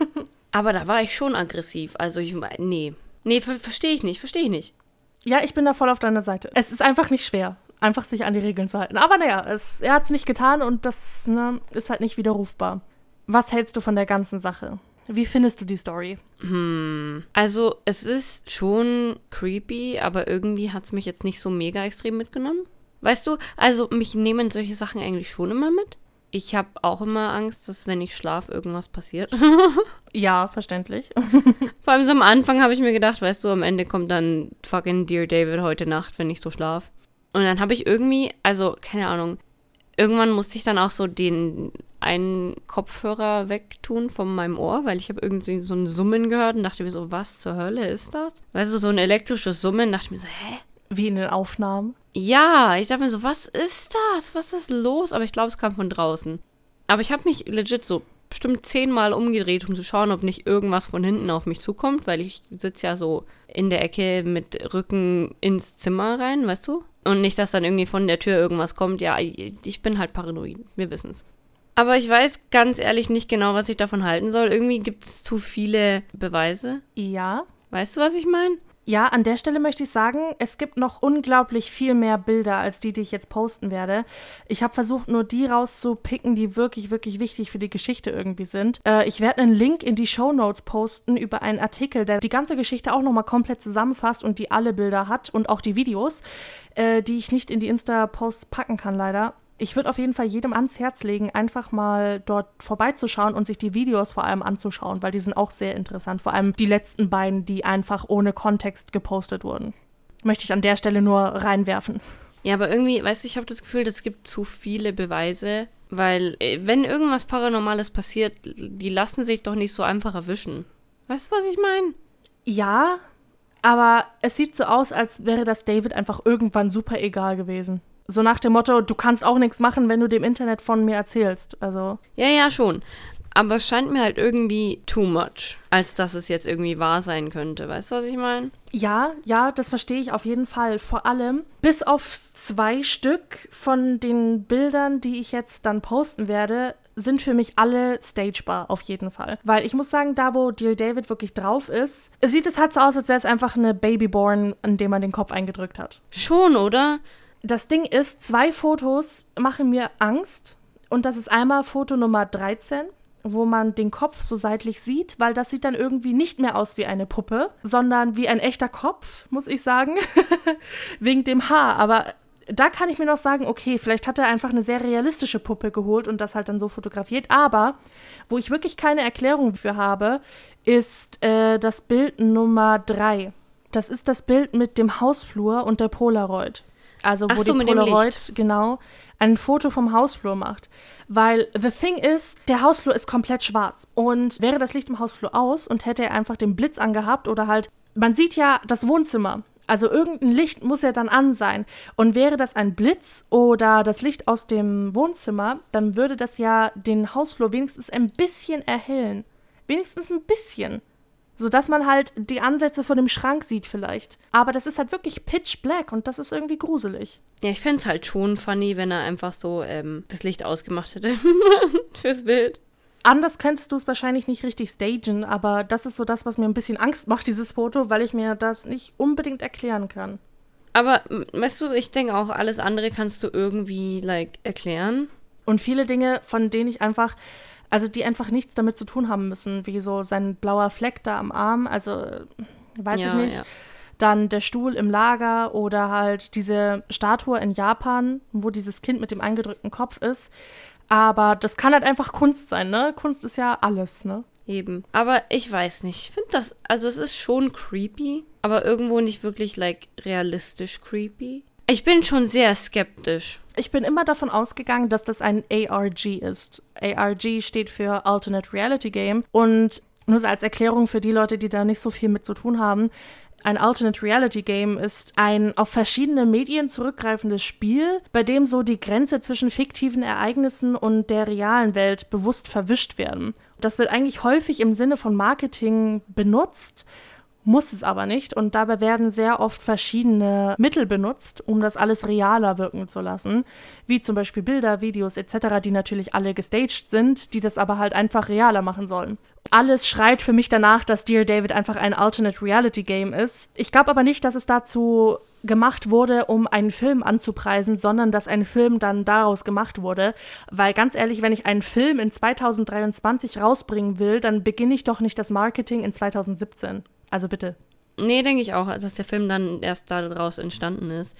Aber da war ich schon aggressiv. Also ich nee. Nee, ver verstehe ich nicht, verstehe ich nicht. Ja, ich bin da voll auf deiner Seite. Es ist einfach nicht schwer, einfach sich an die Regeln zu halten. Aber naja, es, er hat es nicht getan und das ne, ist halt nicht widerrufbar. Was hältst du von der ganzen Sache? Wie findest du die Story? Hm. Also, es ist schon creepy, aber irgendwie hat es mich jetzt nicht so mega extrem mitgenommen. Weißt du, also mich nehmen solche Sachen eigentlich schon immer mit. Ich habe auch immer Angst, dass wenn ich schlafe, irgendwas passiert. ja, verständlich. Vor allem so am Anfang habe ich mir gedacht, weißt du, am Ende kommt dann fucking Dear David heute Nacht, wenn ich so schlafe. Und dann habe ich irgendwie, also keine Ahnung, irgendwann musste ich dann auch so den einen Kopfhörer wegtun von meinem Ohr, weil ich habe irgendwie so ein Summen gehört und dachte mir so, was zur Hölle ist das? Weißt du, so ein elektrisches Summen, dachte ich mir so, hä? Wie in den Aufnahmen? Ja, ich dachte mir so, was ist das? Was ist los? Aber ich glaube, es kam von draußen. Aber ich habe mich legit so bestimmt zehnmal umgedreht, um zu schauen, ob nicht irgendwas von hinten auf mich zukommt, weil ich sitze ja so in der Ecke mit Rücken ins Zimmer rein, weißt du? Und nicht, dass dann irgendwie von der Tür irgendwas kommt. Ja, ich bin halt paranoid. Wir wissen es. Aber ich weiß ganz ehrlich nicht genau, was ich davon halten soll. Irgendwie gibt es zu viele Beweise. Ja. Weißt du, was ich meine? Ja, an der Stelle möchte ich sagen, es gibt noch unglaublich viel mehr Bilder als die, die ich jetzt posten werde. Ich habe versucht, nur die rauszupicken, die wirklich, wirklich wichtig für die Geschichte irgendwie sind. Äh, ich werde einen Link in die Show Notes posten über einen Artikel, der die ganze Geschichte auch nochmal komplett zusammenfasst und die alle Bilder hat und auch die Videos, äh, die ich nicht in die Insta-Posts packen kann, leider ich würde auf jeden Fall jedem ans Herz legen, einfach mal dort vorbeizuschauen und sich die Videos vor allem anzuschauen, weil die sind auch sehr interessant. Vor allem die letzten beiden, die einfach ohne Kontext gepostet wurden. Möchte ich an der Stelle nur reinwerfen. Ja, aber irgendwie, weißt du, ich habe das Gefühl, es gibt zu viele Beweise, weil äh, wenn irgendwas Paranormales passiert, die lassen sich doch nicht so einfach erwischen. Weißt du, was ich meine? Ja, aber es sieht so aus, als wäre das David einfach irgendwann super egal gewesen. So nach dem Motto, du kannst auch nichts machen, wenn du dem Internet von mir erzählst. Also. Ja, ja, schon. Aber es scheint mir halt irgendwie too much, als dass es jetzt irgendwie wahr sein könnte. Weißt du, was ich meine? Ja, ja, das verstehe ich auf jeden Fall. Vor allem, bis auf zwei Stück von den Bildern, die ich jetzt dann posten werde, sind für mich alle stagebar auf jeden Fall. Weil ich muss sagen, da wo Dear David wirklich drauf ist, sieht es halt so aus, als wäre es einfach eine Babyborn, an dem man den Kopf eingedrückt hat. Schon, oder? Das Ding ist, zwei Fotos machen mir Angst. Und das ist einmal Foto Nummer 13, wo man den Kopf so seitlich sieht, weil das sieht dann irgendwie nicht mehr aus wie eine Puppe, sondern wie ein echter Kopf, muss ich sagen. Wegen dem Haar. Aber da kann ich mir noch sagen, okay, vielleicht hat er einfach eine sehr realistische Puppe geholt und das halt dann so fotografiert. Aber wo ich wirklich keine Erklärung für habe, ist äh, das Bild Nummer 3. Das ist das Bild mit dem Hausflur und der Polaroid. Also wo so, die Polaroid genau ein Foto vom Hausflur macht. Weil the thing ist, der Hausflur ist komplett schwarz. Und wäre das Licht im Hausflur aus und hätte er einfach den Blitz angehabt oder halt, man sieht ja das Wohnzimmer. Also irgendein Licht muss ja dann an sein. Und wäre das ein Blitz oder das Licht aus dem Wohnzimmer, dann würde das ja den Hausflur wenigstens ein bisschen erhellen. Wenigstens ein bisschen. Sodass man halt die Ansätze von dem Schrank sieht vielleicht. Aber das ist halt wirklich pitch black und das ist irgendwie gruselig. Ja, ich fände es halt schon funny, wenn er einfach so ähm, das Licht ausgemacht hätte fürs Bild. Anders könntest du es wahrscheinlich nicht richtig stagen, aber das ist so das, was mir ein bisschen Angst macht, dieses Foto, weil ich mir das nicht unbedingt erklären kann. Aber weißt du, ich denke auch, alles andere kannst du irgendwie, like, erklären. Und viele Dinge, von denen ich einfach, also die einfach nichts damit zu tun haben müssen, wie so sein blauer Fleck da am Arm, also weiß ja, ich nicht. Ja. Dann der Stuhl im Lager oder halt diese Statue in Japan, wo dieses Kind mit dem eingedrückten Kopf ist. Aber das kann halt einfach Kunst sein, ne? Kunst ist ja alles, ne? Eben. Aber ich weiß nicht. Ich finde das, also es ist schon creepy, aber irgendwo nicht wirklich, like, realistisch creepy. Ich bin schon sehr skeptisch. Ich bin immer davon ausgegangen, dass das ein ARG ist. ARG steht für Alternate Reality Game. Und nur als Erklärung für die Leute, die da nicht so viel mit zu tun haben, ein Alternate Reality Game ist ein auf verschiedene Medien zurückgreifendes Spiel, bei dem so die Grenze zwischen fiktiven Ereignissen und der realen Welt bewusst verwischt werden. Das wird eigentlich häufig im Sinne von Marketing benutzt, muss es aber nicht. Und dabei werden sehr oft verschiedene Mittel benutzt, um das alles realer wirken zu lassen. Wie zum Beispiel Bilder, Videos etc., die natürlich alle gestaged sind, die das aber halt einfach realer machen sollen alles schreit für mich danach, dass Dear David einfach ein Alternate Reality Game ist. Ich glaube aber nicht, dass es dazu gemacht wurde, um einen Film anzupreisen, sondern dass ein Film dann daraus gemacht wurde. Weil ganz ehrlich, wenn ich einen Film in 2023 rausbringen will, dann beginne ich doch nicht das Marketing in 2017. Also bitte. Nee, denke ich auch, dass der Film dann erst daraus entstanden ist.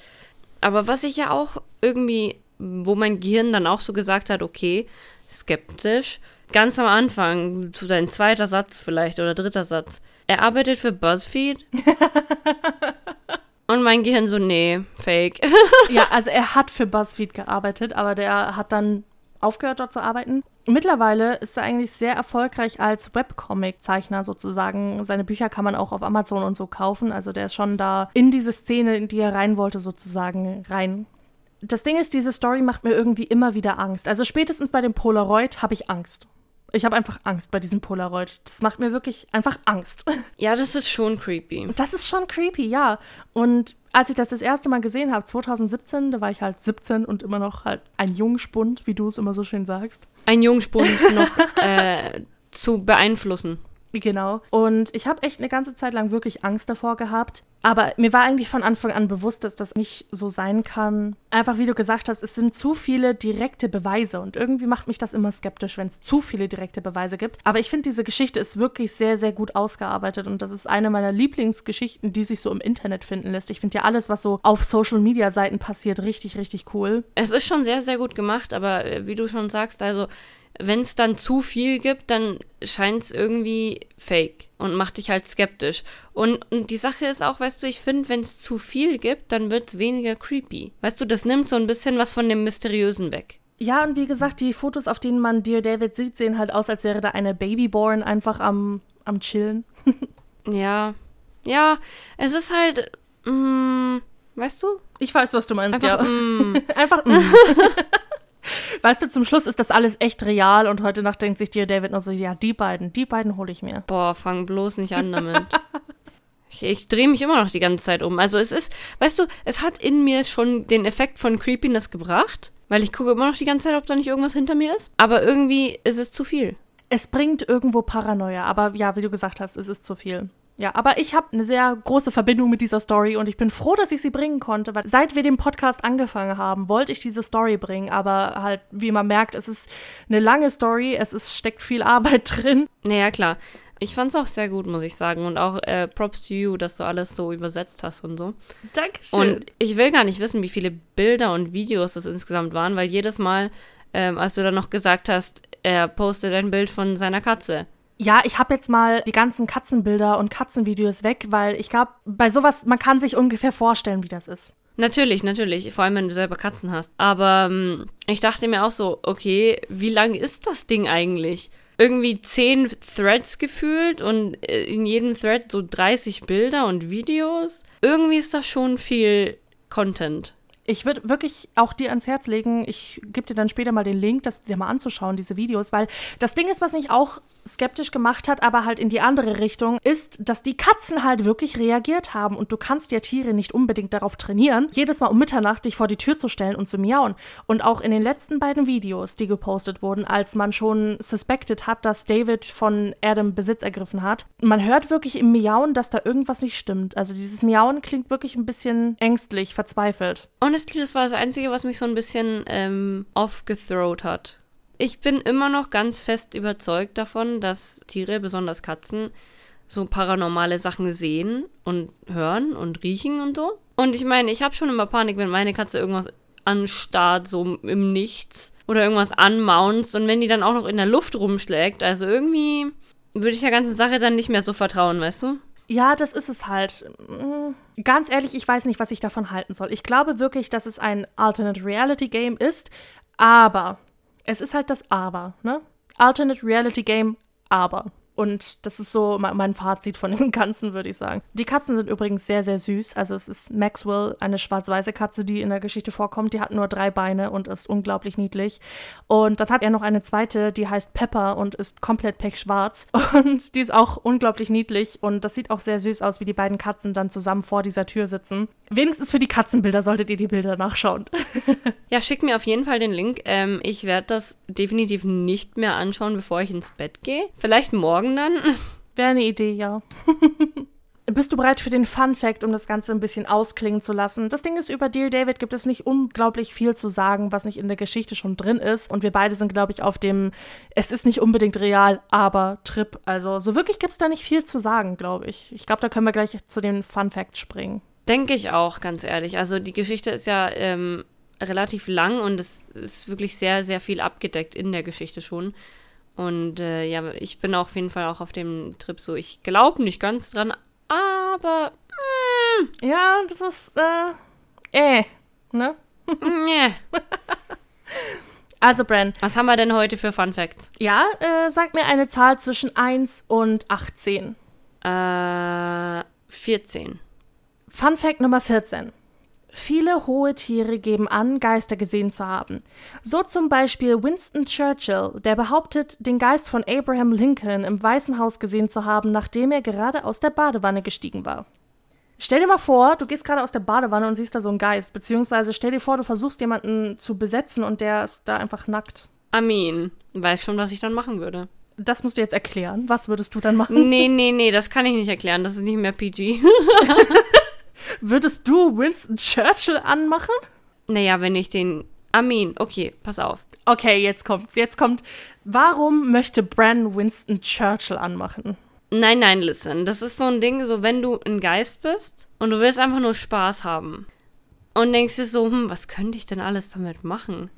Aber was ich ja auch irgendwie, wo mein Gehirn dann auch so gesagt hat, okay, skeptisch, ganz am Anfang, zu deinem zweiter Satz vielleicht oder dritter Satz. Er arbeitet für BuzzFeed. Und mein Gehirn so, nee, fake. ja, also er hat für BuzzFeed gearbeitet, aber der hat dann aufgehört dort zu arbeiten. Mittlerweile ist er eigentlich sehr erfolgreich als Webcomic-Zeichner sozusagen. Seine Bücher kann man auch auf Amazon und so kaufen. Also der ist schon da in diese Szene, in die er rein wollte, sozusagen rein das Ding ist, diese Story macht mir irgendwie immer wieder Angst. Also spätestens bei dem Polaroid habe ich Angst. Ich habe einfach Angst bei diesem Polaroid. Das macht mir wirklich einfach Angst. Ja, das ist schon creepy. Das ist schon creepy, ja. Und als ich das das erste Mal gesehen habe, 2017, da war ich halt 17 und immer noch halt ein Jungspund, wie du es immer so schön sagst. Ein Jungspund noch äh, zu beeinflussen. Genau. Und ich habe echt eine ganze Zeit lang wirklich Angst davor gehabt. Aber mir war eigentlich von Anfang an bewusst, dass das nicht so sein kann. Einfach wie du gesagt hast, es sind zu viele direkte Beweise. Und irgendwie macht mich das immer skeptisch, wenn es zu viele direkte Beweise gibt. Aber ich finde, diese Geschichte ist wirklich sehr, sehr gut ausgearbeitet. Und das ist eine meiner Lieblingsgeschichten, die sich so im Internet finden lässt. Ich finde ja alles, was so auf Social-Media-Seiten passiert, richtig, richtig cool. Es ist schon sehr, sehr gut gemacht. Aber äh, wie du schon sagst, also wenn es dann zu viel gibt, dann scheint es irgendwie fake und macht dich halt skeptisch. Und, und die Sache ist auch, weißt du, ich finde, wenn es zu viel gibt, dann wird es weniger creepy. Weißt du, das nimmt so ein bisschen was von dem Mysteriösen weg. Ja, und wie gesagt, die Fotos, auf denen man Dear David sieht, sehen halt aus, als wäre da eine Babyborn einfach am, am Chillen. ja. Ja, es ist halt. Mm, weißt du? Ich weiß, was du meinst, einfach, ja. Mm. einfach. Mm. Weißt du, zum Schluss ist das alles echt real und heute Nacht denkt sich dir David noch so, ja, die beiden, die beiden hole ich mir. Boah, fang bloß nicht an damit. ich, ich drehe mich immer noch die ganze Zeit um. Also es ist, weißt du, es hat in mir schon den Effekt von Creepiness gebracht, weil ich gucke immer noch die ganze Zeit, ob da nicht irgendwas hinter mir ist. Aber irgendwie ist es zu viel. Es bringt irgendwo Paranoia, aber ja, wie du gesagt hast, es ist zu viel. Ja, aber ich habe eine sehr große Verbindung mit dieser Story und ich bin froh, dass ich sie bringen konnte, weil seit wir den Podcast angefangen haben, wollte ich diese Story bringen, aber halt, wie man merkt, es ist eine lange Story, es ist, steckt viel Arbeit drin. Naja, klar. Ich fand es auch sehr gut, muss ich sagen. Und auch äh, Props to you, dass du alles so übersetzt hast und so. Dankeschön. Und ich will gar nicht wissen, wie viele Bilder und Videos das insgesamt waren, weil jedes Mal, ähm, als du dann noch gesagt hast, er postet ein Bild von seiner Katze ja, ich habe jetzt mal die ganzen Katzenbilder und Katzenvideos weg, weil ich glaube, bei sowas, man kann sich ungefähr vorstellen, wie das ist. Natürlich, natürlich, vor allem wenn du selber Katzen hast. Aber ähm, ich dachte mir auch so, okay, wie lang ist das Ding eigentlich? Irgendwie zehn Threads gefühlt und äh, in jedem Thread so 30 Bilder und Videos. Irgendwie ist das schon viel Content. Ich würde wirklich auch dir ans Herz legen, ich gebe dir dann später mal den Link, das dir mal anzuschauen, diese Videos, weil das Ding ist, was mich auch skeptisch gemacht hat, aber halt in die andere Richtung, ist, dass die Katzen halt wirklich reagiert haben und du kannst ja Tiere nicht unbedingt darauf trainieren, jedes Mal um Mitternacht dich vor die Tür zu stellen und zu miauen. Und auch in den letzten beiden Videos, die gepostet wurden, als man schon suspected hat, dass David von Adam Besitz ergriffen hat, man hört wirklich im Miauen, dass da irgendwas nicht stimmt. Also dieses Miauen klingt wirklich ein bisschen ängstlich, verzweifelt. Honestly, das war das Einzige, was mich so ein bisschen ähm, aufgethrowt hat. Ich bin immer noch ganz fest überzeugt davon, dass Tiere, besonders Katzen, so paranormale Sachen sehen und hören und riechen und so. Und ich meine, ich habe schon immer Panik, wenn meine Katze irgendwas anstarrt, so im Nichts oder irgendwas anmaunzt und wenn die dann auch noch in der Luft rumschlägt. Also irgendwie würde ich der ganzen Sache dann nicht mehr so vertrauen, weißt du? Ja, das ist es halt. Mm, ganz ehrlich, ich weiß nicht, was ich davon halten soll. Ich glaube wirklich, dass es ein Alternate Reality Game ist, aber es ist halt das Aber, ne? Alternate Reality Game, aber. Und das ist so mein Fazit von dem Ganzen, würde ich sagen. Die Katzen sind übrigens sehr, sehr süß. Also es ist Maxwell, eine schwarz-weiße Katze, die in der Geschichte vorkommt. Die hat nur drei Beine und ist unglaublich niedlich. Und dann hat er noch eine zweite, die heißt Pepper und ist komplett pechschwarz. Und die ist auch unglaublich niedlich. Und das sieht auch sehr süß aus, wie die beiden Katzen dann zusammen vor dieser Tür sitzen. Wenigstens für die Katzenbilder solltet ihr die Bilder nachschauen. ja, schickt mir auf jeden Fall den Link. Ähm, ich werde das definitiv nicht mehr anschauen, bevor ich ins Bett gehe. Vielleicht morgen morgen dann? Wäre eine Idee, ja. Bist du bereit für den Fun Fact, um das Ganze ein bisschen ausklingen zu lassen? Das Ding ist, über Dear David gibt es nicht unglaublich viel zu sagen, was nicht in der Geschichte schon drin ist. Und wir beide sind, glaube ich, auf dem, es ist nicht unbedingt real, aber Trip. Also so wirklich gibt es da nicht viel zu sagen, glaube ich. Ich glaube, da können wir gleich zu den Fun Facts springen. Denke ich auch, ganz ehrlich. Also die Geschichte ist ja ähm, relativ lang und es ist wirklich sehr, sehr viel abgedeckt in der Geschichte schon. Und äh, ja, ich bin auf jeden Fall auch auf dem Trip so, ich glaube nicht ganz dran, aber. Mm, ja, das ist, äh, äh, ne? Nee. also, Bran. Was haben wir denn heute für Fun Facts? Ja, äh, sag mir eine Zahl zwischen 1 und 18. Äh, 14. Fun Fact Nummer 14. Viele hohe Tiere geben an, Geister gesehen zu haben. So zum Beispiel Winston Churchill, der behauptet, den Geist von Abraham Lincoln im Weißen Haus gesehen zu haben, nachdem er gerade aus der Badewanne gestiegen war. Stell dir mal vor, du gehst gerade aus der Badewanne und siehst da so einen Geist, beziehungsweise stell dir vor, du versuchst jemanden zu besetzen und der ist da einfach nackt. Amin, weiß schon, was ich dann machen würde. Das musst du jetzt erklären. Was würdest du dann machen? Nee, nee, nee, das kann ich nicht erklären. Das ist nicht mehr PG. Würdest du Winston Churchill anmachen? Naja, wenn ich den. Amin, okay, pass auf. Okay, jetzt kommt's. Jetzt kommt. Warum möchte Bran Winston Churchill anmachen? Nein, nein, listen. Das ist so ein Ding, so wenn du ein Geist bist und du willst einfach nur Spaß haben. Und denkst dir so, hm, was könnte ich denn alles damit machen?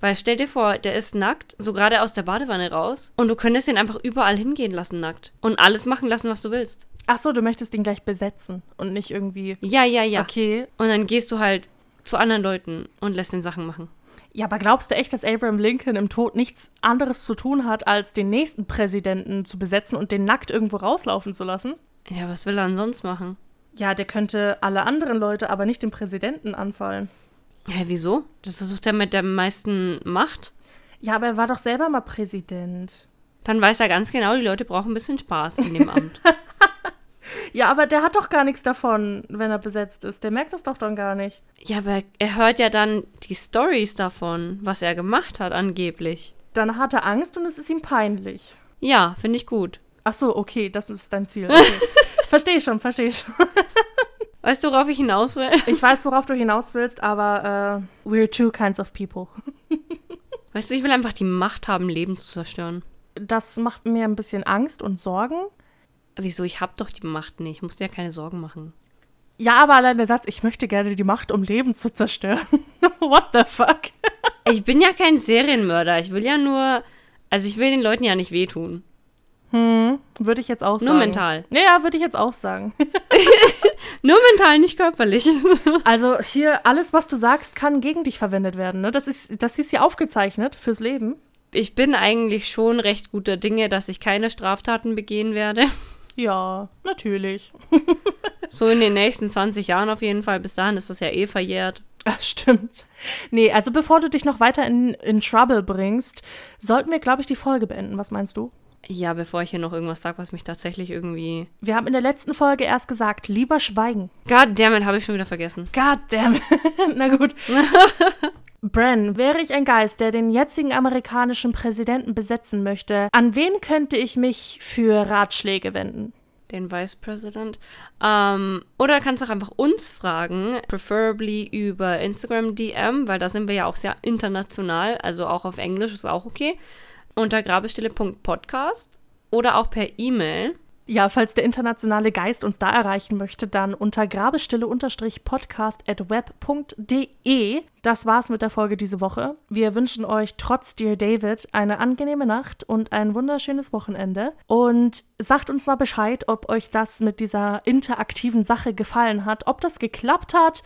Weil stell dir vor, der ist nackt, so gerade aus der Badewanne raus, und du könntest ihn einfach überall hingehen lassen, nackt. Und alles machen lassen, was du willst. Ach so, du möchtest ihn gleich besetzen und nicht irgendwie. Ja, ja, ja. Okay. Und dann gehst du halt zu anderen Leuten und lässt den Sachen machen. Ja, aber glaubst du echt, dass Abraham Lincoln im Tod nichts anderes zu tun hat, als den nächsten Präsidenten zu besetzen und den nackt irgendwo rauslaufen zu lassen? Ja, was will er denn sonst machen? Ja, der könnte alle anderen Leute, aber nicht den Präsidenten anfallen. Hä, wieso? Das ist doch der mit der meisten Macht. Ja, aber er war doch selber mal Präsident. Dann weiß er ganz genau, die Leute brauchen ein bisschen Spaß in dem Amt. Ja, aber der hat doch gar nichts davon, wenn er besetzt ist. Der merkt das doch dann gar nicht. Ja, aber er hört ja dann die Stories davon, was er gemacht hat, angeblich. Dann hat er Angst und es ist ihm peinlich. Ja, finde ich gut. Ach so, okay, das ist dein Ziel. Okay. verstehe schon, verstehe schon. Weißt du, worauf ich hinaus will? Ich weiß, worauf du hinaus willst, aber uh, we're two kinds of people. weißt du, ich will einfach die Macht haben, Leben zu zerstören. Das macht mir ein bisschen Angst und Sorgen. Wieso? Ich hab doch die Macht nicht. Ich muss dir ja keine Sorgen machen. Ja, aber allein der Satz, ich möchte gerne die Macht, um Leben zu zerstören. What the fuck? ich bin ja kein Serienmörder. Ich will ja nur. Also, ich will den Leuten ja nicht wehtun. Hm, würde ich jetzt auch sagen. Nur mental. Ja, würde ich jetzt auch sagen. nur mental, nicht körperlich. also, hier, alles, was du sagst, kann gegen dich verwendet werden. Ne? Das, ist, das ist hier aufgezeichnet fürs Leben. Ich bin eigentlich schon recht guter Dinge, dass ich keine Straftaten begehen werde. Ja, natürlich. so in den nächsten 20 Jahren auf jeden Fall. Bis dahin ist das ja eh verjährt. Stimmt. Nee, also bevor du dich noch weiter in, in Trouble bringst, sollten wir, glaube ich, die Folge beenden. Was meinst du? Ja, bevor ich hier noch irgendwas sage, was mich tatsächlich irgendwie. Wir haben in der letzten Folge erst gesagt, lieber schweigen. God damn it, habe ich schon wieder vergessen. God damn it. Na gut. Bren, wäre ich ein Geist, der den jetzigen amerikanischen Präsidenten besetzen möchte, an wen könnte ich mich für Ratschläge wenden? Den Vice President. Ähm, oder kannst auch einfach uns fragen, preferably über Instagram DM, weil da sind wir ja auch sehr international, also auch auf Englisch ist auch okay unter grabestille.podcast oder auch per E-Mail. Ja, falls der internationale Geist uns da erreichen möchte, dann unter grabestille-podcast.web.de. Das war's mit der Folge diese Woche. Wir wünschen euch trotz Dear David eine angenehme Nacht und ein wunderschönes Wochenende. Und sagt uns mal Bescheid, ob euch das mit dieser interaktiven Sache gefallen hat, ob das geklappt hat.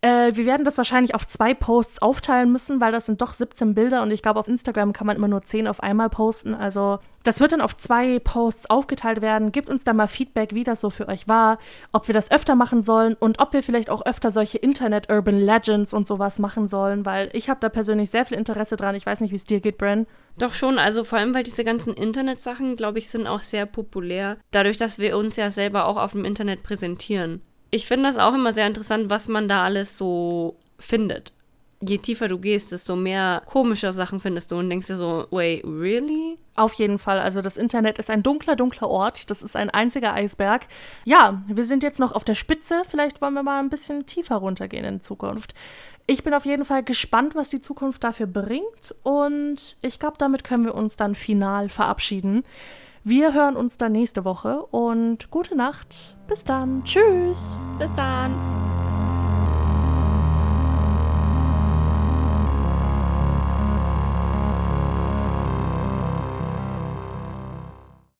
Äh, wir werden das wahrscheinlich auf zwei Posts aufteilen müssen, weil das sind doch 17 Bilder und ich glaube, auf Instagram kann man immer nur 10 auf einmal posten. Also das wird dann auf zwei Posts aufgeteilt werden. Gebt uns da mal Feedback, wie das so für euch war, ob wir das öfter machen sollen und ob wir vielleicht auch öfter solche Internet-Urban Legends und sowas machen sollen, weil ich habe da persönlich sehr viel Interesse dran. Ich weiß nicht, wie es dir geht, Bren. Doch schon, also vor allem, weil diese ganzen Internet-Sachen, glaube ich, sind auch sehr populär. Dadurch, dass wir uns ja selber auch auf dem Internet präsentieren ich finde das auch immer sehr interessant, was man da alles so findet. Je tiefer du gehst, desto mehr komische Sachen findest du und denkst dir so, wait, really? Auf jeden Fall. Also das Internet ist ein dunkler, dunkler Ort. Das ist ein einziger Eisberg. Ja, wir sind jetzt noch auf der Spitze. Vielleicht wollen wir mal ein bisschen tiefer runtergehen in Zukunft. Ich bin auf jeden Fall gespannt, was die Zukunft dafür bringt. Und ich glaube, damit können wir uns dann final verabschieden. Wir hören uns dann nächste Woche und gute Nacht. Bis dann. Tschüss. Bis dann.